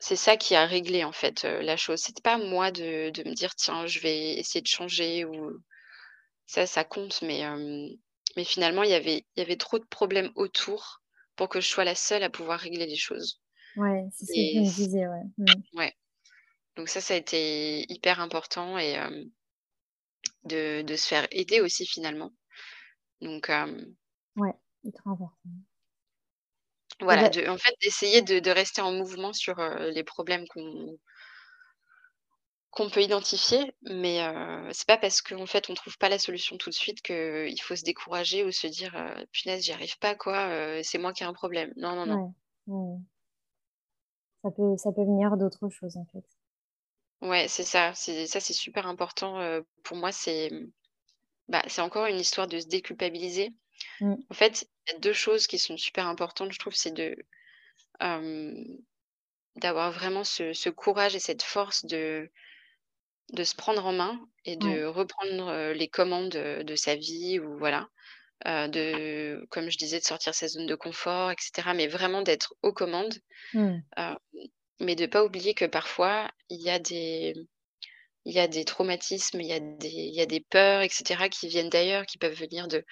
c'est ça qui a réglé en fait, la chose. C'était pas moi de de me dire: «Tiens, je vais essayer de changer» ou ça, ça compte, mais finalement, il y avait il y avait trop de problèmes autour pour que je sois la seule à pouvoir régler les choses Ouais, c'est ce que tu et me c disais, ouais. Mmh. ouais, donc ça, ça a été hyper important et de de se faire aider aussi finalement, donc Ouais, ultra important. Et voilà, de en fait, d'essayer de de rester en mouvement sur, heu, les problèmes qu'on Qu'on peut identifier, mais heu, c'est pas parce qu'en fait on trouve pas la solution tout de suite qu'il faut se décourager ou se dire, heu: «Punaise, j'y arrive pas quoi, heu, c'est moi qui ai un problème». Non, non, non. ouais. Ça peut ça peut venir d'autres choses, en fait. Ouais, c'est ça, c'est ça, c'est super important, heu, pour moi, c'est, bah, c'est encore une histoire de se déculpabiliser. En fait, il y a 2 choses qui sont super importantes, je trouve, c'est de, hem, d'avoir vraiment ce ce courage et cette force de de se prendre en main et de reprendre, heu, les commandes, de sa vie ou voilà. Heu, de comme je disais, de sortir sa zone de confort et cetera, mais vraiment d'être aux commandes, heu, mais de pas oublier que parfois il y a des il y a des traumatismes, il y a des il y a des peurs et cetera qui viennent d'ailleurs, qui peuvent venir de,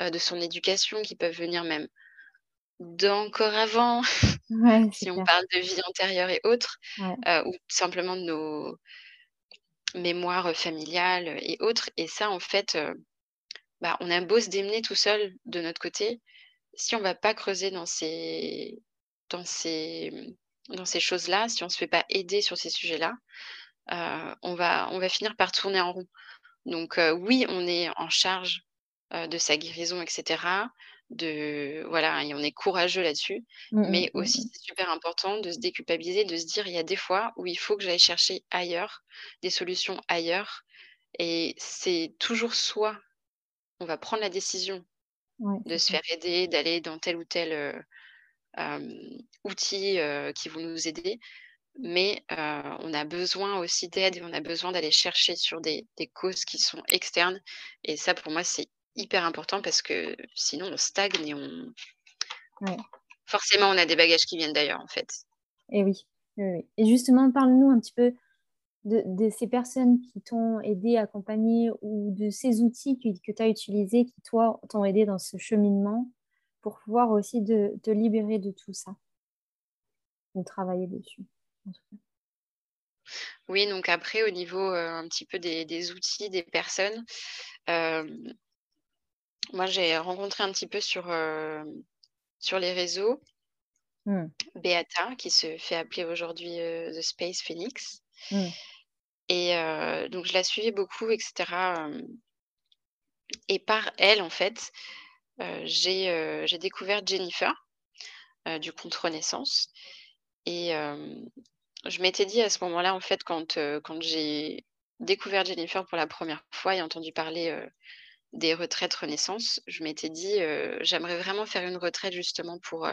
heu, de son éducation, qui peuvent venir même d'encore avant, Ouais, si on clair. parle de vie antérieure et autres, Ouais. heu, ou simplement de nos mémoires, familiales, et autres et ça en fait, bah, on a beau se démener tout seul de notre côté, Si on va pas creuser dans ces dans ces, dans ces choses-là, si on se fait pas aider sur ces sujets-là, on va on va finir par tourner en rond. Donc heu, oui, on est en charge, heu, de sa guérison et cetera, de voilà et on est courageux là-dessus, Mmh mh, mais mmh aussi c'est super important de se déculpabiliser, de se dire: «Il y a des fois où il faut que j'aille chercher ailleurs, des solutions ailleurs» et c'est toujours soit on va prendre la décision de se faire aider, d'aller dans tel ou tel, heu, qui vont nous aider. Mais, on a besoin aussi d'aide et on a besoin d'aller chercher sur des des causes qui sont externes et ça pour moi c'est hyper important parce que sinon on stagne et on Ouais. forcément on a des bagages qui viennent d'ailleurs en fait. Et oui. Et justement, parle-nous un petit peu de de ces personnes qui t'ont aidé, accompagné ou de ces outils que que tu as utilisés qui, toi, t'ont aidé dans ce cheminement pour pouvoir aussi te libérer de tout ça ou travailler dessus, en tout cas? Oui donc après au niveau, heu, un petit peu des des outils, des personnes, hem, moi j'ai rencontré un petit peu sur, hem, sur les réseaux Mmh. Beata qui se fait appeler aujourd'hui, The Space Phoenix Mmh. et donc je la suivais beaucoup et cetera, hem et par elle en fait, j'ai, découvert Jennifer, du compte Renaissance et je m'étais dit à ce moment-là en fait quand, heu, quand j'ai découvert Jennifer pour la première fois et entendu parler, heu, des retraites Renaissance, je m'étais dit, heu: «J'aimerais vraiment faire une retraite justement pour,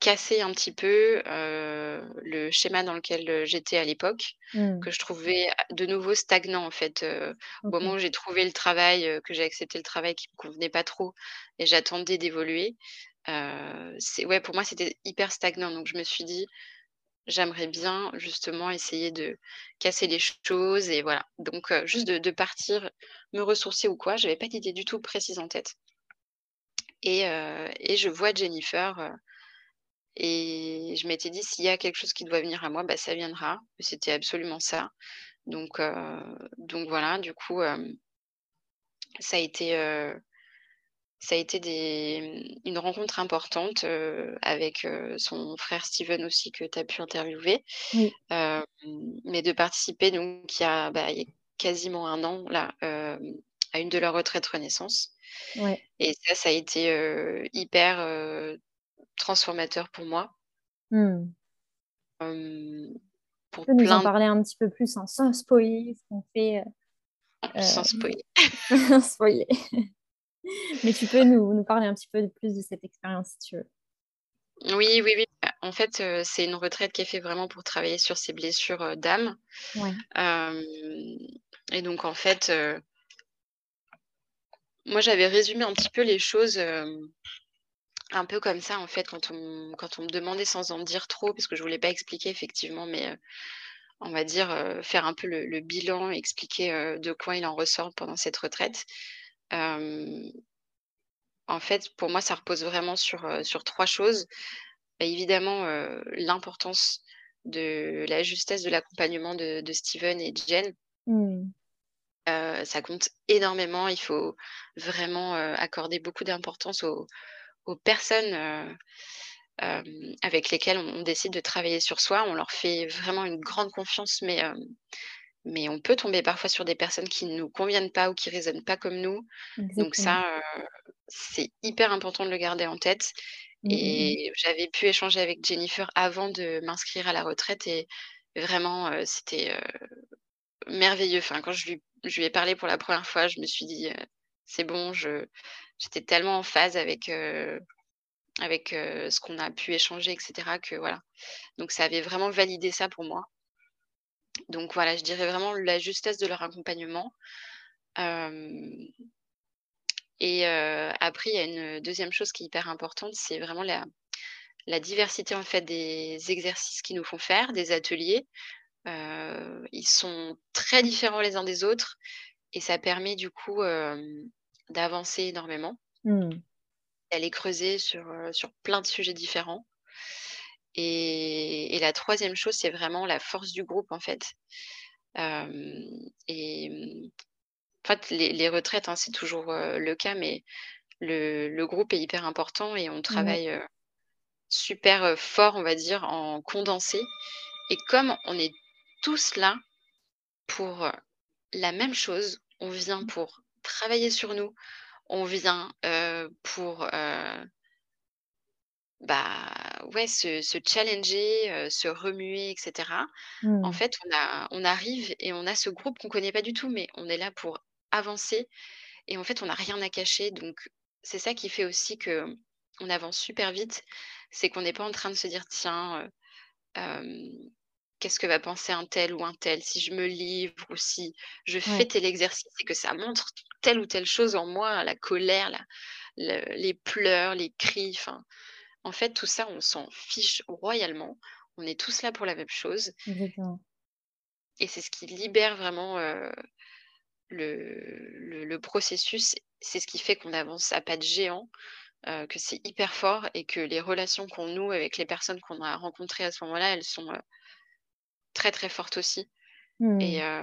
Casser un petit peu, le schéma dans lequel, j'étais à l'époque, Mmh. que je trouvais a de nouveau stagnant en fait, au moment où j'ai trouvé le travail, que j'ai accepté le travail qui me convenait pas trop et j'attendais d'évoluer, ouais, pour moi, c'était hyper stagnant donc je me suis dit: «J'aimerais bien justement essayer de casser les choses» et voilà donc heu, juste de partir me ressourcer ou quoi, j'avais pas d'idée du tout précise en tête et heu et je vois Jennifer, et je m'étais dit: «S'il y a quelque chose qui doit venir à moi, bah, ça viendra». C'était absolument ça. Donc donc voilà, du coup, ça a été, ça a été des une rencontre importante, avec, son frère Steven aussi que tu as pu interviewer. Oui. Mais de participer donc il y a, bah, il y a quasiment un an là, à une de leurs retraites Renaissance et ça, ça a été, hyper, transformateur pour moi. Mmh. pour Tu peux nous en parler un petit peu plus, hein, sans spoiler ce qu'on fait, sans spoiler. sans spoiler. Mais tu peux nous nous parler un petit peu plus de cette expérience, si tu veux? Oui, oui, oui. En fait, heu, c'est une retraite qui est fait vraiment pour travailler sur ses blessures, heu, d'âme. Ouais. Hem et donc en fait, moi j'avais résumé un petit peu les choses, un peu comme ça en fait quand on quand on me demandait sans en dire trop parce que je voulais pas expliquer effectivement mais, on va dire, faire un peu le le bilan, expliquer, de quoi il en ressort pendant cette retraite. Hem en fait, pour moi, ça repose vraiment sur, heu, sur 3 choses. Bah, évidemment, heu, l'importance de la justesse de l'accompagnement de de Steven et Jen. Heu, ça compte énormément. Il faut vraiment, accorder beaucoup d'importance aux aux personnes, avec lesquelles on on décide de travailler sur soi. On leur fait vraiment une grande confiance, mais, mais on peut tomber parfois sur des personnes qui ne nous conviennent pas ou qui raisonnent pas comme nous. Donc ça, c'est hyper important de le garder en tête Mmh mh, mmh. et j'avais pu échanger avec Jennifer avant de m'inscrire à la retraite et vraiment, c'était, merveilleux. Enfin, quand je lui je lui ai parlé pour la 1re fois, je me suis dit, «C'est bon», je j'étais tellement en phase avec, avec, ce qu'on a pu échanger et cetera que voilà. Donc ça avait vraiment validé ça pour moi. Donc voilà, je dirais vraiment la justesse de leur accompagnement. Et après il y a une 2e chose qui est hyper importante, c'est vraiment la la diversité en fait des exercices qu'ils nous font faire, des ateliers. Ils sont très différents les uns des autres et ça permet du coup, d'avancer énormément Mmh. d'aller creuser sur plein de sujets différents. Et et la 3e chose, c'est vraiment la force du groupe, en fait. Et mmh, en fait, les les retraites, hein, c'est toujours, le cas, mais le le groupe est hyper important et on Ouais. travaille, super, fort, on va dire, en condensé et comme on est tous là pour, la même chose, on vient Mmh. pour travailler sur nous, on vient, pour, bah, ouais, se se challenger, se remuer et cetera. En Mmh. fait, on a on arrive et on a ce groupe qu'on connaît pas du tout, mais on est là pour avancer et en fait, on a rien à cacher. Donc c'est ça qui fait aussi qu'on avance super vite. C'est qu'on n'est pas en train de se dire: «Tiens, qu'est-ce que va penser untel ou untel si je me livre ou si je fais Ouais. tel exercice et que ça montre telle ou telle chose en moi, la colère, la les pleurs, les cris», enfin, en fait, tout ça, on s'en fiche royalement. On est tous là pour la même chose Exactement. et c'est ce qui libère vraiment, heu, le le le processus. C'est ce qui fait qu'on avance à pas de géant, heu, que c'est hyper fort et que les relations qu'on noue avec les personnes qu'on a rencontrées à ce moment-là, elles sont, heu très, très fortes aussi et Mmh.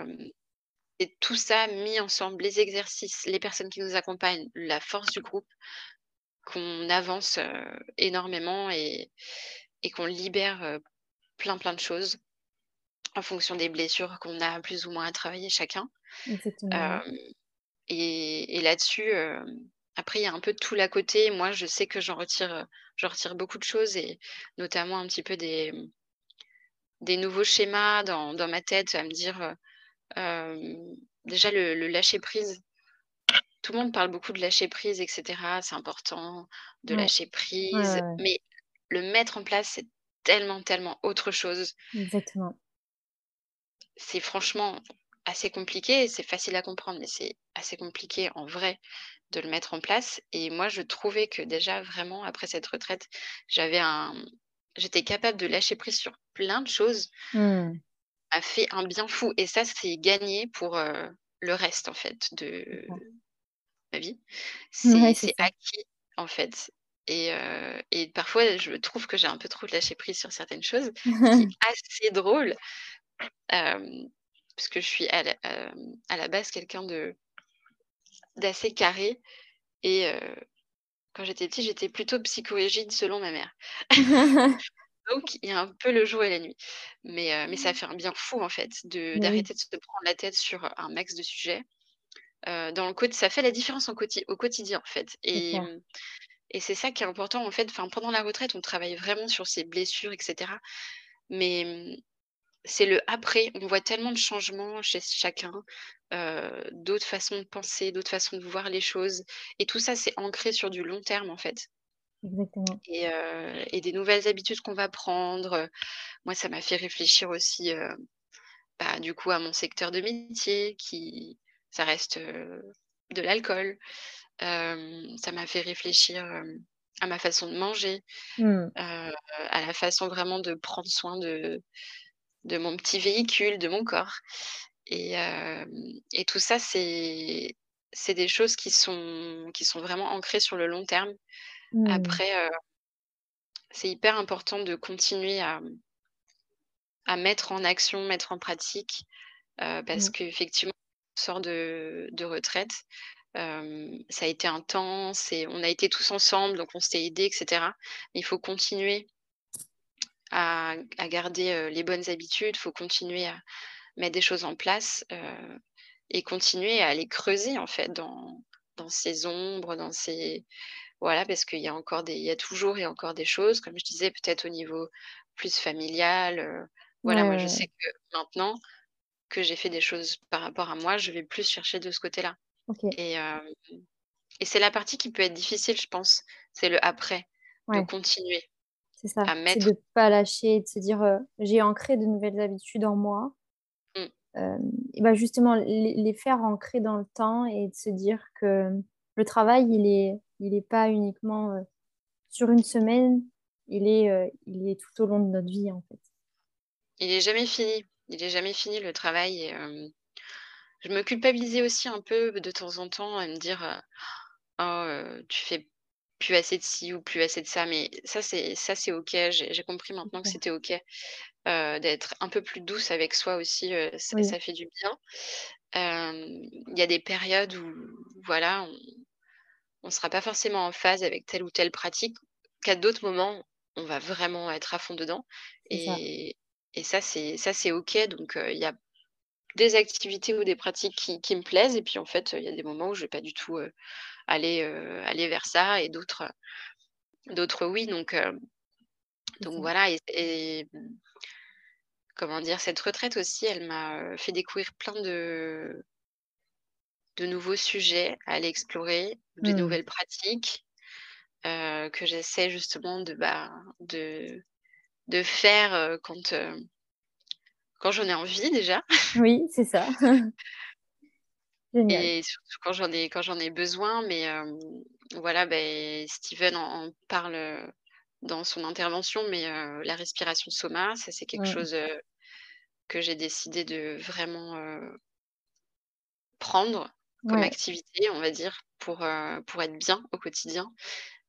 et tout ça mis ensemble, les exercices, les personnes qui nous accompagnent, la force du groupe, qu'on avance, heu, énormément et et qu'on libère, heu, plein, plein de choses en fonction des blessures qu'on a plus ou moins à travailler chacun. Ouais. et et là-dessus, après il y a un peu de tout l'à côté. Moi, je sais que j'en retire, j'en retire beaucoup de choses et notamment un petit peu des, des nouveaux schémas dans dans ma tête à me dire, déjà le le lâcher prise. Tout le monde parle beaucoup de lâcher prise et cetera. C'est important de Ouais. lâcher prise, ouais, ouais. mais le mettre en place, c'est tellement, tellement autre chose. Exactement. C'est franchement assez compliqué. C'est facile à comprendre, mais c'est assez compliqué en vrai de le mettre en place et moi, je trouvais que déjà vraiment après cette retraite, j'avais un j'étais capable de lâcher prise sur plein de choses Mmh. a fait un bien fou et ça, c'est gagné pour, heu, le reste en fait de Vie. C'est acquis en fait. Et heu et parfois, je trouve que j'ai un peu trop lâché prise sur certaines choses, ce qui est assez drôle, hem, parce que je suis à la hem, à la base quelqu'un de d'assez carré. Et heu, quand j'étais petite, j'étais plutôt psychorigide selon ma mère. Donc il y a un peu le jour et la nuit, mais mais ça fait un bien fou en fait de Mais oui. d'arrêter de se prendre la tête sur un max de sujets, dans le ça fait la différence en au quotidien en fait et mmh et c'est ça qui est important, en fait. Enfin, pendant la retraite, on travaille vraiment sur ses blessures et cetera, mais mmh, c'est le après. On voit tellement de changements chez chacun, d'autres façons de penser, d'autres façons de voir les choses et tout ça, c'est ancré sur du long terme, en fait Exactement. et des nouvelles habitudes qu'on va prendre, moi, ça m'a fait réfléchir aussi, bah, du coup, à mon secteur de métier qui ça reste, heu, de l'alcool. Hem, ça m'a fait réfléchir, hem, à ma façon de manger, heu, à la façon vraiment de prendre soin de de mon petit véhicule, de mon corps et et tout ça, c'est des choses qui sont qui sont vraiment ancrées sur le long terme. Mmh. Après, c'est hyper important de continuer à à mettre en action, mettre en pratique, parce Mmh. qu'effectivement, sort de de retraite, ça a été intense et on a été tous ensemble, donc on s'est aidés et cetera. Il faut continuer à à garder, les bonnes habitudes, il faut continuer à mettre des choses en place, et continuer à aller creuser, en fait, dans dans ces ombres, dans ces voilà, parce qu'il y a encore des il y a toujours et encore des choses, comme je disais, peut-être au niveau plus familial, Ouais, voilà, moi, je sais que maintenant que j'ai fait des choses par rapport à moi, je vais plus chercher de ce côté-là OK. et c'est la partie qui peut être difficile, je pense. C'est le après, de continuer c'est ça. à C'est mettre de pas lâcher, de se dire, heu: «J'ai ancré de nouvelles habitudes en moi». Hem et bah, justement, les les faire ancrer dans le temps et de se dire que le travail, il est il est pas uniquement, sur une semaine, il est, il est tout au long de notre vie, en fait. il est jamais fini. Il est jamais fini le travail et hem, je me culpabilisais aussi un peu de temps en temps à me dire, heu: «Oh, heu, tu fais plus assez de ci ou plus assez de ça», mais ça, c'est ça, c'est OK. J'ai compris maintenant que c'était OK, d'être un peu plus douce avec soi aussi, ça Oui, ça fait du bien. Il y a des périodes où voilà, on on sera pas forcément en phase avec telle ou telle pratique, qu'à d'autres moments, on va vraiment être à fond dedans et et ça, c'est ça, c'est OK donc heu, il y a des activités ou des pratiques qui qui me plaisent et puis en fait, il y a des moments où je vais pas du tout, heu, aller, heu, aller vers ça et d'autres, d'autres oui donc donc voilà et et comment dire? Cette retraite aussi, elle m'a, fait découvrir plein de de nouveaux sujets à aller explorer, de Mmh. nouvelles pratiques, que j'essaie justement de, bah, de de faire, heu, quand, heu, quand j'en ai envie déjà Oui, c'est ça. Génial. et surtout quand j'en ai quand j'en ai besoin mais hem, voilà, beh, Steven en en parle, dans son intervention mais la respiration soma, ça c'est quelque chose, que j'ai décidé de vraiment, prendre comme Ouais, activité, on va dire, pour, pour être bien au quotidien,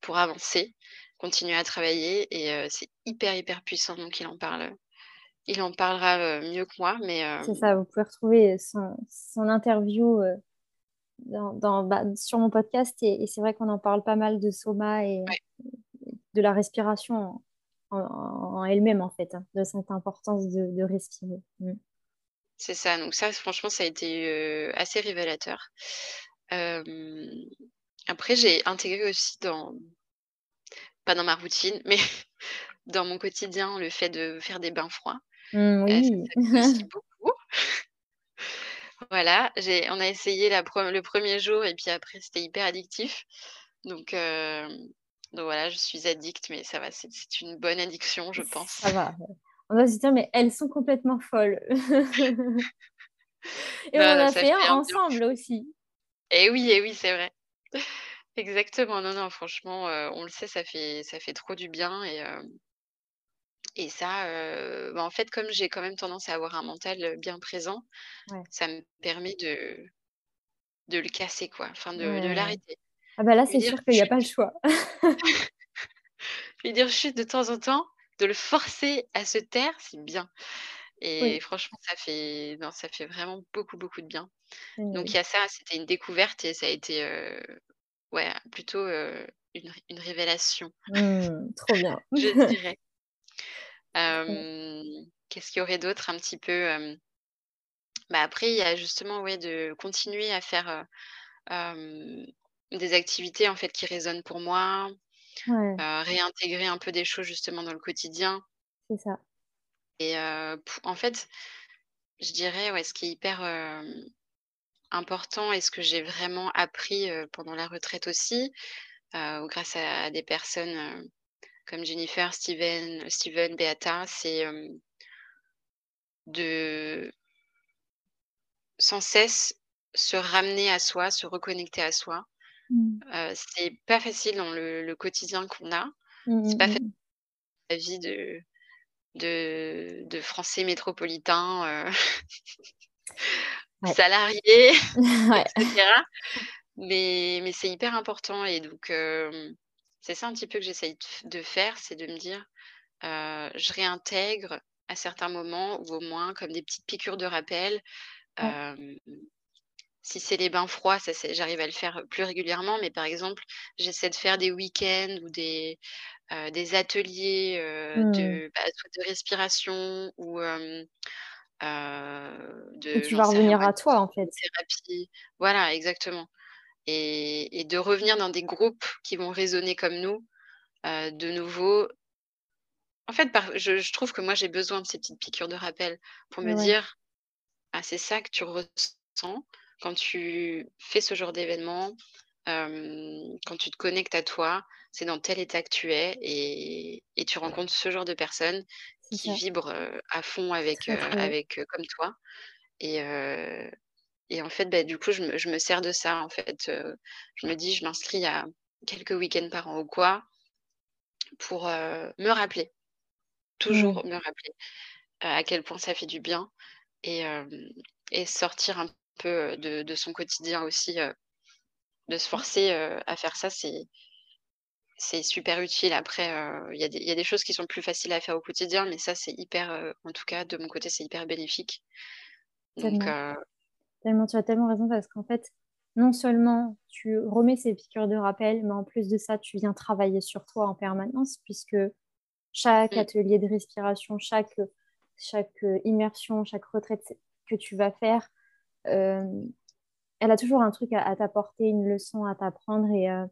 pour avancer, continuer à travailler et heu, c'est hyper, hyper puissant donc il en parle, il en parlera, heu, mieux que moi mais hem, c'est ça. Vous pouvez retrouver son son interview, dans dans, bah, sur mon podcast et et c'est vrai qu'on en parle pas mal de soma et ouais, de la respiration en en en elle-même, en fait, hein, de cette importance de de respirer. Mmh. c'est ça donc ça franchement ça a été, assez révélateur. Après j'ai intégré aussi dans pas dans ma routine, mais dans mon quotidien, le fait de faire des bains froids. Mmh, ça, oui. ça beaucoup. Voilà, on a essayé la pre le premier jour et puis après c'était hyper addictif. Donc hem, donc voilà, je suis addict, mais ça va, c'est une bonne addiction, je pense. Ça va. On va se dire: «Mais elles sont complètement folles» et on Non, en a fait un fait un bien ensemble aussi. Et oui, et oui, c'est vrai. Exactement, non, non, franchement, on le sait, ça fait ça fait trop du bien et et ça, bah, en fait, comme j'ai quand même tendance à avoir un mental, bien présent, Ouais, ça me permet de de le casser, quoi, enfin de de l'arrêter. Ah bah, là, c'est sûr qu'il y a pas le choix. lui dire: «Chut» de temps en temps, de le forcer à se taire, c'est bien et Oui, franchement, ça fait non, ça fait vraiment beaucoup, beaucoup de bien. Donc il y a ça, c'était une découverte et ça a été, ouais, plutôt, une une révélation, Mmh, trop bien. je dirais. Qu'est-ce qu'il y aurait d'autre un petit peu? Bah, après, il y a justement, ouais, de continuer à faire, des activités, en fait, qui résonnent pour moi. réintégrer un peu des choses justement dans le quotidien. C'est ça. Et en fait, je dirais, ouais, ce qui est hyper, important et ce que j'ai vraiment appris, pendant la retraite aussi, grâce à des personnes, comme Jennifer, Steven Steven, Beata, c'est, de sans cesse se ramener à soi, se reconnecter à soi. Mmh. c'est pas facile dans le quotidien qu'on a. Mmh, C'est pas mmh, facile la vie de de de Français métropolitains, salariés et Mais mais c'est hyper important et donc c'est ça un petit peu que j'essaye de faire, c'est de me dire, je réintègre à certains moments ou au moins comme des petites piqûres de rappel. si c'est les bains froids, ça j'arrive à le faire plus régulièrement, mais par exemple, j'essaie de faire des week-ends ou des, des ateliers, mmh. de, bah, de respiration ou de tu vas revenir à toi, en fait. thérapie. Voilà, exactement et et de revenir dans des groupes qui vont résonner comme nous, de nouveau. En fait, par je je trouve que moi, j'ai besoin de ces petites piqûres de rappel pour me Ouais. dire: «Ah, c'est ça que tu ressens quand tu fais ce genre d'événement, hem, quand tu te connectes à toi, c'est dans tel état que tu es et et tu rencontres ce genre de personnes qui vibrent, à fond avec, avec, comme toi» et et en fait, bah, du coup, je me je me sers de ça, en fait, je me dis: «Je m'inscris à quelques week-ends par an ou quoi» pour, me rappeler, mmh. toujours me rappeler, à quel point ça fait du bien et et sortir un peu, de de son quotidien aussi, de se forcer, heu, à faire ça, c'est c'est super utile. Après, heu, il y a des il y a des choses qui sont plus faciles à faire au quotidien, mais ça, c'est hyper, heu, en tout cas, de mon côté, c'est hyper bénéfique. Donc Tellement. tu as tellement raison parce qu'en fait, non seulement tu remets ces piqûres de rappel, mais en plus de ça, tu viens travailler sur toi en permanence puisque chaque mmh, atelier de respiration, chaque, chaque euh, immersion, chaque retraite que tu vas faire, euh, elle a toujours un truc à, à t'apporter, une leçon à t'apprendre et, euh,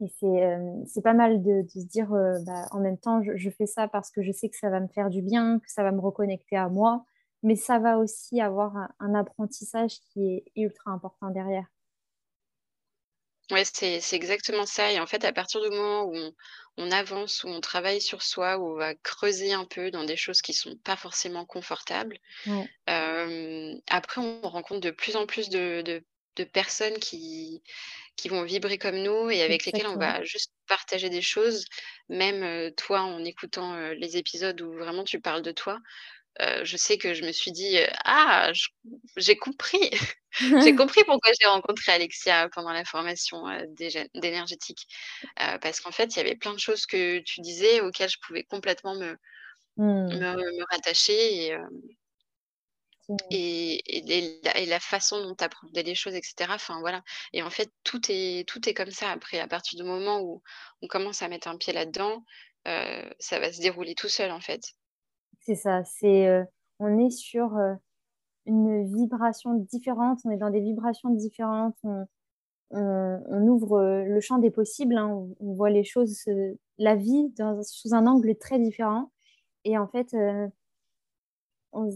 et c'est euh, c'est pas mal de, de se dire euh, bah, en même temps, je, je fais ça parce que je sais que ça va me faire du bien, que ça va me reconnecter à moi, mais ça va aussi avoir un, un apprentissage qui est ultra important derrière. ouais, c'est c'est exactement ça. Et en fait, à partir du moment où on on avance, où on travaille sur soi, où on va creuser un peu dans des choses qui sont pas forcément confortables, Ouais, hem, après on rencontre de plus en plus de de de personnes qui qui vont vibrer comme nous et avec lesquelles on va juste partager des choses. Même, toi, en écoutant, les épisodes où vraiment tu parles de toi, je sais que je me suis dit, «Ah, j'ai compris, j'ai compris pourquoi j'ai rencontré Alexia pendant la formation, d'énergétique». Parce qu'en fait, il y avait plein de choses que tu disais auxquelles je pouvais complètement me me me rattacher et et et les la et la façon dont tu appréhendais les choses et cetera, enfin voilà et en fait, tout est tout est comme ça après à partir du moment où on commence à mettre un pied là-dedans, heu, ça va se dérouler tout seul, en fait. c'est ça. C'est, euh, on est sur euh, une vibration différente, on est dans des vibrations différentes, on, on- on ouvre euh, le champ des possibles, hein, on, on voit les choses, euh, la vie dans- sous un angle très différent. Et en fait, euh, on,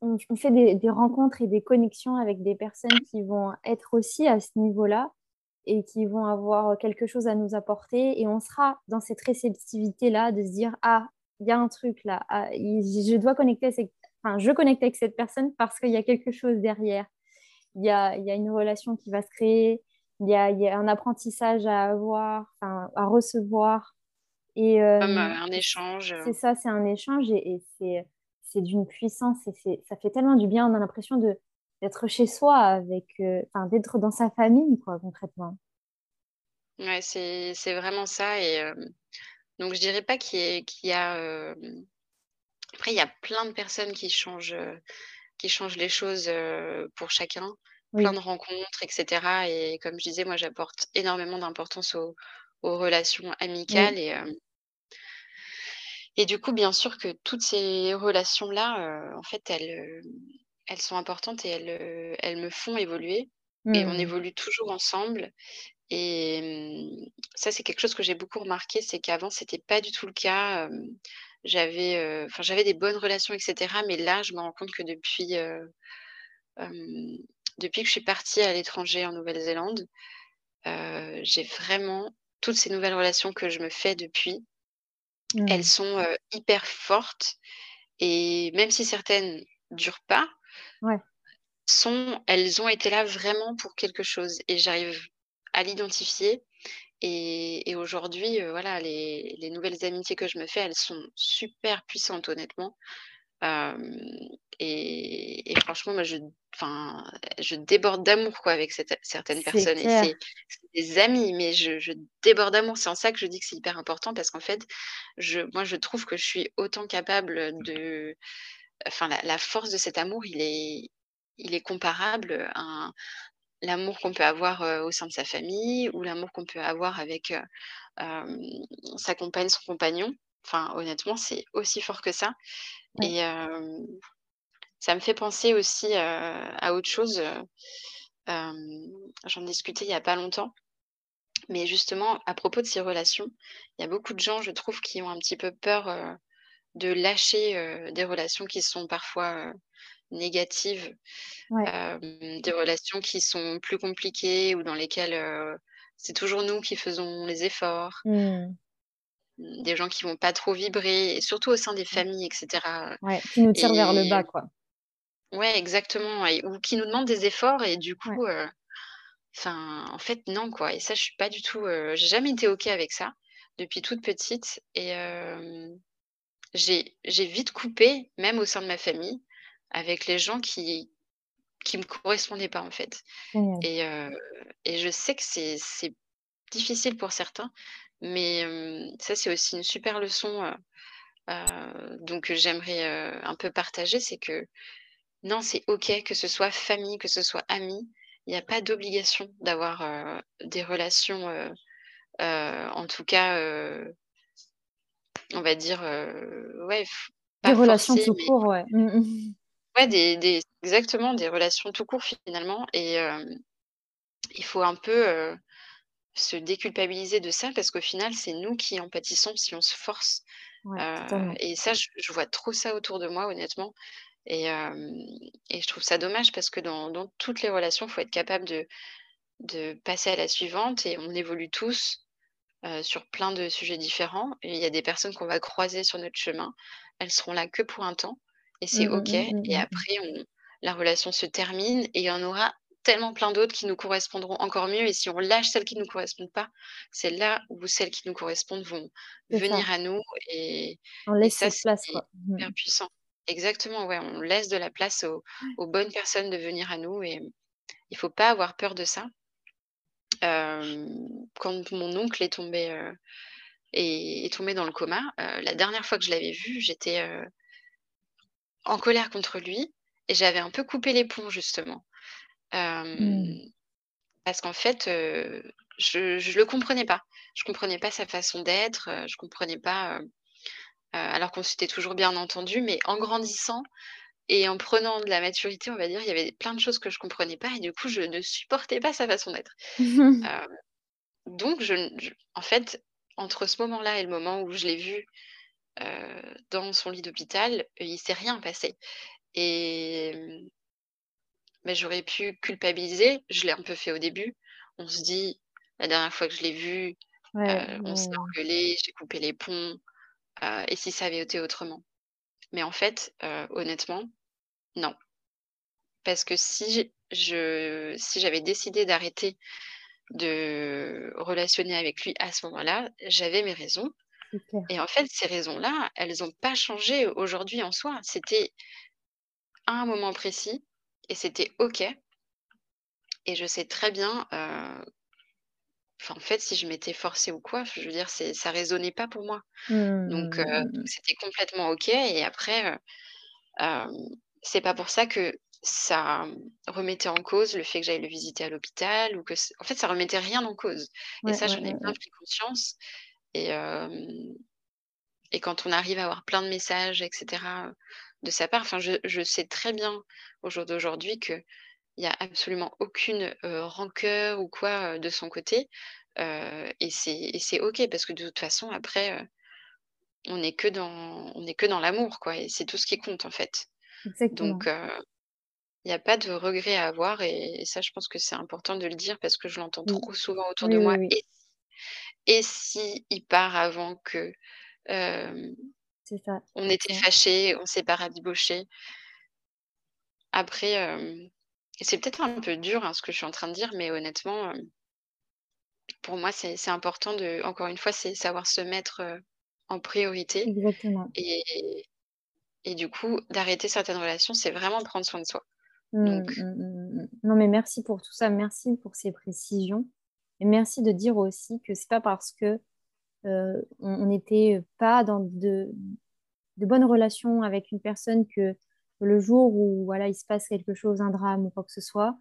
on- on fait des, des rencontres et des connexions avec des personnes qui vont être aussi à ce niveau-là et qui vont avoir quelque chose à nous apporter. Et on sera dans cette réceptivité-là de se dire, ah, il y a un truc là, ah, je dois connecter, avec- enfin, je connecte avec cette personne parce qu'il y a quelque chose derrière. Il y a, il y a une relation qui va se créer, il y a, il y a un apprentissage à avoir, enfin, à recevoir. Et Comme, euh, un échange, c'est heu ça, c'est un échange et, et c'est, c'est d'une puissance et c'est, ça fait tellement du bien. On a l'impression de, d'être chez soi avec, euh, enfin, d'être dans sa famille, quoi, concrètement. ouais, c'est c'est vraiment ça et hem, donc je dirais pas qu'il y ait qu'il y a, hem après il y a plein de personnes qui changent, qui changent les choses, pour chacun. Plein de rencontres et cetera et comme je disais, moi, j'apporte énormément d'importance aux aux relations Oui. amicales et Et du coup, bien sûr que toutes ces relations-là, heu, en fait, elles, heu, elles sont importantes et elles, heu, elles me font évoluer et on Hmm. évolue toujours ensemble et mmh, ça, c'est quelque chose que j'ai beaucoup remarqué, c'est qu'avant, c'était pas du tout le cas, j'avais, j'avais des bonnes relations et cetera, mais là, je me rends compte que depuis, que je suis partie à l'étranger en Nouvelle-Zélande, j'ai vraiment toutes ces nouvelles relations que je me fais depuis, elles Mmh. sont, hyper fortes et même si certaines durent pas Ouais. sont elles ont été là vraiment pour quelque chose et j'arrive à l'identifier et et aujourd'hui, voilà, les les nouvelles amitiés que je me fais, elles sont super puissantes honnêtement. Et et franchement, moi, je enfin, je déborde d'amour, quoi, avec cette certaines personnes et c'est des amis, mais je je déborde d'amour. C'est en ça que je dis que c'est hyper important parce qu'en fait, je moi, je trouve que je suis autant capable de enfin, la la force de cet amour, il est il est comparable à l'amour qu'on peut avoir, heu, au sein de sa famille ou l'amour qu'on peut avoir avec, heu, hem, sa compagne, son compagnon. Enfin, honnêtement, c'est aussi fort que ça Ouais. et ça me fait penser aussi, heu, à autre chose, heu, hem, j'en discutais il y a pas longtemps, mais justement à propos de ces relations, il y a beaucoup de gens, je trouve, qui ont un petit peu peur, de lâcher, des relations qui sont parfois, négatives, Ouais. des relations qui sont plus compliquées ou dans lesquelles, c'est toujours nous qui faisons les efforts, Mmh. des gens qui vont pas trop vibrer et surtout au sein des familles et cetera, Ouais, qui nous tire vers le bas, quoi. Ouais, exactement et ou qui nous demandent des efforts et du coup, heu, enfin, en fait, non, quoi et ça, je suis pas du tout, heu, j'ai jamais été OK avec ça depuis toute petite et hem, j'ai j'ai vite coupé, même au sein de ma famille, avec les gens qui qui me correspondaient pas, en fait et et je sais que c'est difficile pour certains, mais ça, c'est aussi une super leçon, heu, donc que j'aimerais, un peu partager. C'est que non, c'est OK, que ce soit famille, que ce soit amis, il y a pas d'obligation d'avoir, heu, des relations, heu heu, en tout cas, on va dire, ouais, f Des pas relations forcées, tout mais court, ouais. Des des exactement, des relations tout court, finalement. Et il faut un peu, Se déculpabiliser de ça parce qu'au final, c'est nous qui en pâtissons si on se force, Ouais, et ça, je je vois trop ça autour de moi honnêtement et je trouve ça dommage parce que dans dans toutes les relations, il faut être capable de de passer à la suivante et on évolue tous, sur plein de sujets différents et il y a des personnes qu'on va croiser sur notre chemin. Elles seront là que pour un temps et c'est Mmh mh, OK mmh, mmh, et mmh mh. après on la relation se termine et il y en aura tellement plein d'autres qui nous correspondront encore mieux et si on lâche celles qui ne nous correspondent pas, c'est là où celles qui nous correspondent vont C'est ça. venir à nous et On et laisse ça, c'est. Mmh. hyper puissant. Exactement, ouais, on laisse de la place aux bonnes personnes de venir à nous et il faut pas avoir peur de ça. Quand mon oncle est tombé, est est tombé dans le coma, la dernière fois que je l'avais vu, j'étais, en colère contre lui et j'avais un peu coupé les ponts justement. Mmh. Parce qu'en fait, je je le comprenais pas. Je comprenais pas sa façon d'être, je comprenais pas, alors qu'on s'était toujours bien entendus, mais en grandissant et en prenant de la maturité, on va dire, il y avait plein de choses que je comprenais pas et du coup, je ne supportais pas sa façon d'être. Heu, donc je n je en fait, entre ce moment-là et le moment où je l'ai vu, heu, dans son lit d'hôpital, il s'est rien passé et bah, j'aurais pu culpabiliser, je l'ai un peu fait au début. On se dit: «La dernière fois que je l'ai vu, Ouais, on s'est ouais. engueulés, j'ai coupé les ponts, heu, et si ça avait été autrement?» mais en fait, heu, honnêtement, non. Parce que si je si j'avais décidé d'arrêter de relationner avec lui à ce moment-là, j'avais mes raisons et en fait, ces raisons-là, elles ont pas changé aujourd'hui en soi. C'était à un moment précis et c'était OK et je sais très bien, heu, enfin, en fait, si je m'étais forcée ou quoi, je veux dire, c'est ça résonnait pas pour moi. Mmh Donc mmh donc c'était complètement OK et après, heu, hem, c'est pas pour ça que ça, mmh, remettait en cause le fait que j'aille le visiter à l'hôpital ou que en fait, ça remettait rien en cause et ça, ouais, j'en ai bien pris conscience et quand on arrive à avoir plein de messages et cetera, heu, de sa part, enfin, je je sais très bien au jour d'aujourd'hui que il y a absolument aucune, rancœur ou quoi, de son côté, heu et c'est OK parce que de toute façon après, on est que dans on est que dans l'amour quoi et c'est tout ce qui compte en fait. Donc Exactement. il y a pas de regret à avoir et et ça je pense que c'est important de le dire parce que je l'entends Oui. trop souvent autour de Oui, moi oui. et et si il part avant que, ça, on était fâchés, on s'est pas rabibochés. Après, et c'est peut-être un peu dur, hein, ce que je suis en train de dire, mais honnêtement, hem, pour moi, c'est important de encore une fois, c'est savoir se mettre, heu, en priorité Exactement. et et du coup, d'arrêter certaines relations, c'est vraiment prendre soin de soi. Mmh, Donc mmh, mmh. Non, mais merci pour tout ça. Merci pour ces précisions et merci de dire aussi que c'est pas parce que, on on n'était pas dans de de bonnes relations avec une personne que le jour où, voilà, il se passe quelque chose, un drame ou quoi que ce soit,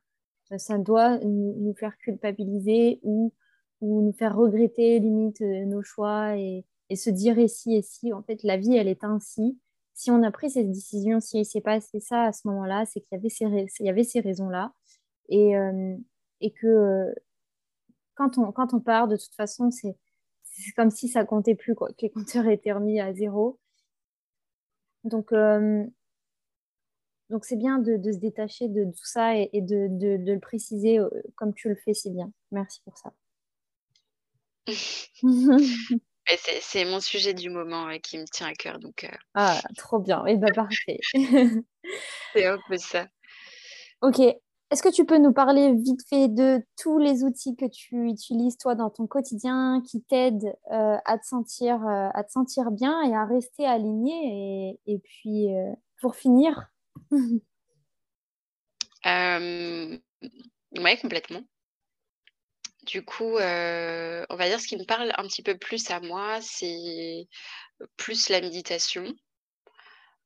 heu, ça doit nous faire culpabiliser ou ou nous faire regretter limite, heu, nos choix et et se dire: «Et si et si?» en fait, la vie, elle est ainsi. Si on a pris cette décision, si s'est passé ça à ce moment-là, c'est qu'il y avait ces il ces raisons-là et hem et que, quand on quand on part, de toute façon, c'est comme si ça comptait plus, quoi, que les compteurs étaient remis à 0 donc donc c'est bien de de se détacher de tout ça et et de le préciser, heu, comme tu le fais si bien. Merci pour ça. c'est mon sujet du moment, ouais, qui me tient à cœur, donc heu, Ah, trop bien et bah, parfait. c'est un peu ça. OK. Est-ce que tu peux nous parler vite fait de tous les outils que tu utilises, toi, dans ton quotidien, qui t'aident, heu, à te sentir, à te sentir bien et à rester aligné et et puis, pour finir Ouais, complètement. Du coup, heu, on va dire ce qui me parle un petit peu plus à moi, c'est plus la méditation.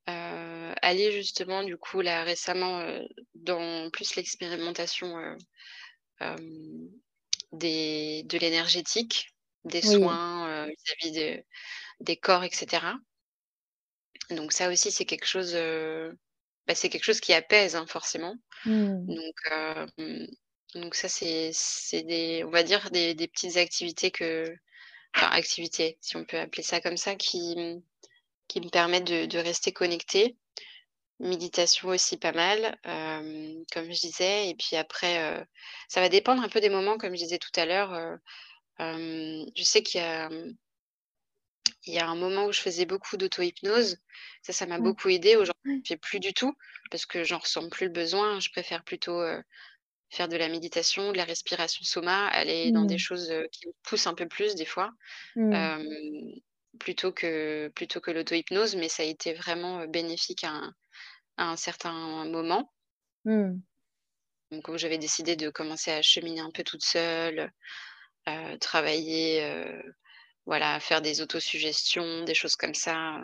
Heu, aller justement du coup là récemment, heu, dans plus l'expérimentation, des de l'énergétique, des Oui. soins, vis-à-vis de des corps et cetera. Donc ça aussi c'est quelque chose, bah, c'est quelque chose qui apaise, hein, forcément. Mmh. Donc hem, donc ça c'est des on va dire des des petites activités que enfin activités, si on peut appeler ça comme ça, qui, qui me permettent de de rester connectée. Méditation aussi pas mal, hem, comme je disais et puis après, heu, ça va dépendre un peu des moments comme je disais tout à l'heure, je sais qu'il y a, il y a un moment où je faisais beaucoup d'auto-hypnose. Ça, ça m'a Ouais, beaucoup aidée. Aujourd'hui, je fais plus du tout parce que j'en ressens plus le besoin. Je préfère plutôt, heu, faire de la méditation, de la respiration soma, aller dans des Mmh. choses, heu, qui me poussent un peu plus des fois, Mmh. plutôt que plutôt que l'auto-hypnose mais ça a été vraiment, heu, bénéfique à un à un certain moment. Mmh. Donc j'avais décidé de commencer à cheminer un peu toute seule, travailler, voilà, faire des autosuggestions, des choses comme ça.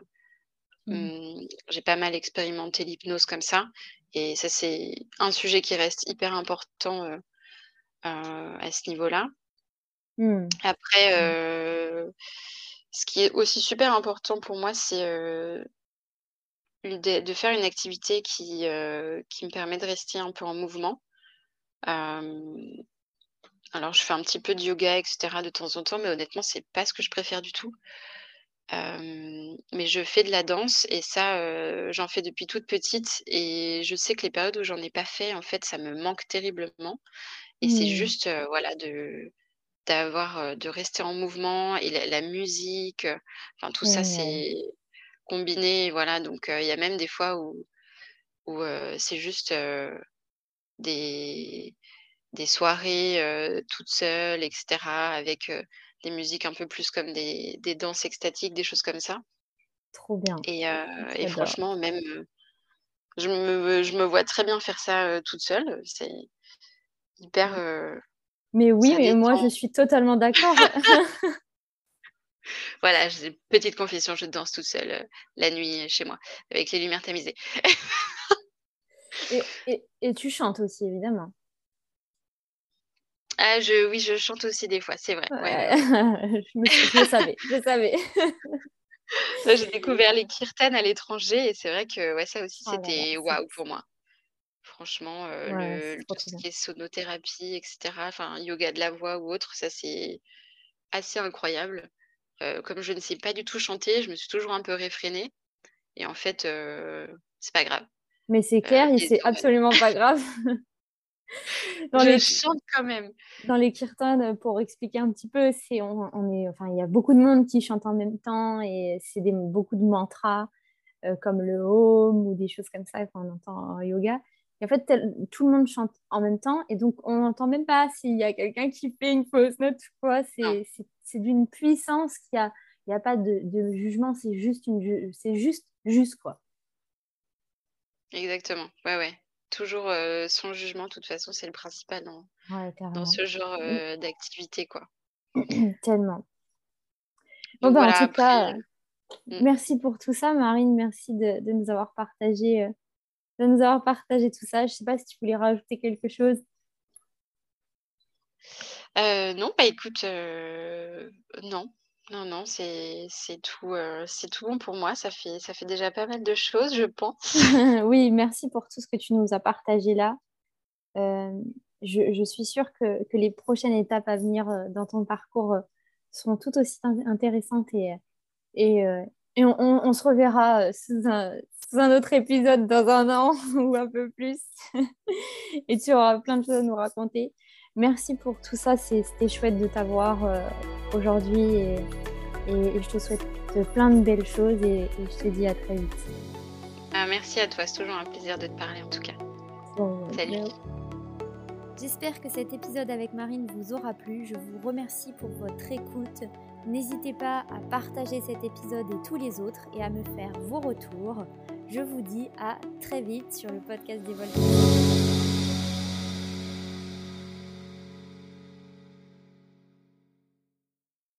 Mmh. Mmh, j'ai pas mal expérimenté l'hypnose comme ça et ça, c'est un sujet qui reste hyper important, heu heu, à ce niveau-là. Mmh. Après, heu, ce qui est aussi super important pour moi, c'est, des de faire une activité qui, qui me permet de rester un peu en mouvement. Alors, je fais un petit peu de yoga et cetera de temps en temps, mais honnêtement, c'est pas ce que je préfère du tout. Mais je fais de la danse et ça, j'en fais depuis toute petite et je sais que les périodes où j'en ai pas fait, en fait, ça me manque terriblement et c'est Mmh. juste, voilà, de d'avoir, de rester en mouvement et la la musique, enfin tout ça, Génial. c'est combiné, voilà, donc il y a même des fois où où, c'est juste, des Des soirées, heu, toute seule et cetera avec, des musiques un peu plus comme des des danses extatiques, des choses comme ça Trop bien. et franchement même, je me je me vois très bien faire ça, toute seule, c'est hyper, Mais oui, mais moi, je suis totalement d'accord. Voilà, j'ai petite confession, je danse toute seule, la nuit, chez moi, avec les lumières tamisées. Et et et tu chantes aussi, évidemment? Ah je oui, je chante aussi des fois, c'est vrai. Ouais, je me suis je le savais, je savais. J'ai découvert les kirtans à l'étranger et c'est vrai que, ouais, ça aussi, Oh c'était waouh pour moi. Franchement, le tout ce qui est sonothérapie, etc., enfin, yoga de la voix ou autre, ça, c'est assez incroyable. comme je ne sais pas du tout chanter, je me suis toujours un peu réfrénée et en fait, c'est pas grave. Mais c'est clair et c'est absolument pas grave. Dans je les... chante quand même. Dans les kirtans, pour expliquer un petit peu, c'est on, est, enfin, il y a beaucoup de monde qui chante en même temps et c'est beaucoup de mantras comme le home ou des choses comme ça qu'on entend en yoga. Et en fait, tout le monde chante en même temps et donc on n'entend même pas s'il y a quelqu'un qui fait une fausse note quoi. C'est d'une puissance qu'il a. Il n'y a pas de, de jugement, c'est juste une, c'est juste, juste quoi. Exactement. Ouais, ouais. Toujours euh, sans jugement, de toute façon, c'est le principal dans, dans ce genre euh, d'activité, quoi. Tellement. Bon, en tout cas, merci pour tout ça, Marine. Merci de, de nous avoir partagé, euh, de nous avoir partagé tout ça. Je sais pas si tu voulais rajouter quelque chose. non, bah écoute, non, non, non, c'est tout, c'est tout bon pour moi. Ça fait, ça fait déjà pas mal de choses, je pense. oui, merci pour tout ce que tu nous as partagé là. je, suis sûre que, les prochaines étapes à venir dans ton parcours seront tout aussi intéressantes et, et, on, se reverra sous un, sous un autre épisode dans un an ou un peu plus. et tu auras plein de choses à nous raconter. Merci pour tout ça, c'était chouette de t'avoir aujourd'hui et, je te souhaite plein de belles choses et, je te dis à très vite. Ah, merci à toi, c'est toujours un plaisir de te parler en tout cas. Salut. J'espère que cet épisode avec Marine vous aura plu. Je vous remercie pour votre écoute. N'hésitez pas à partager cet épisode et tous les autres et à me faire vos retours. Je vous dis à très vite sur le podcast des vols.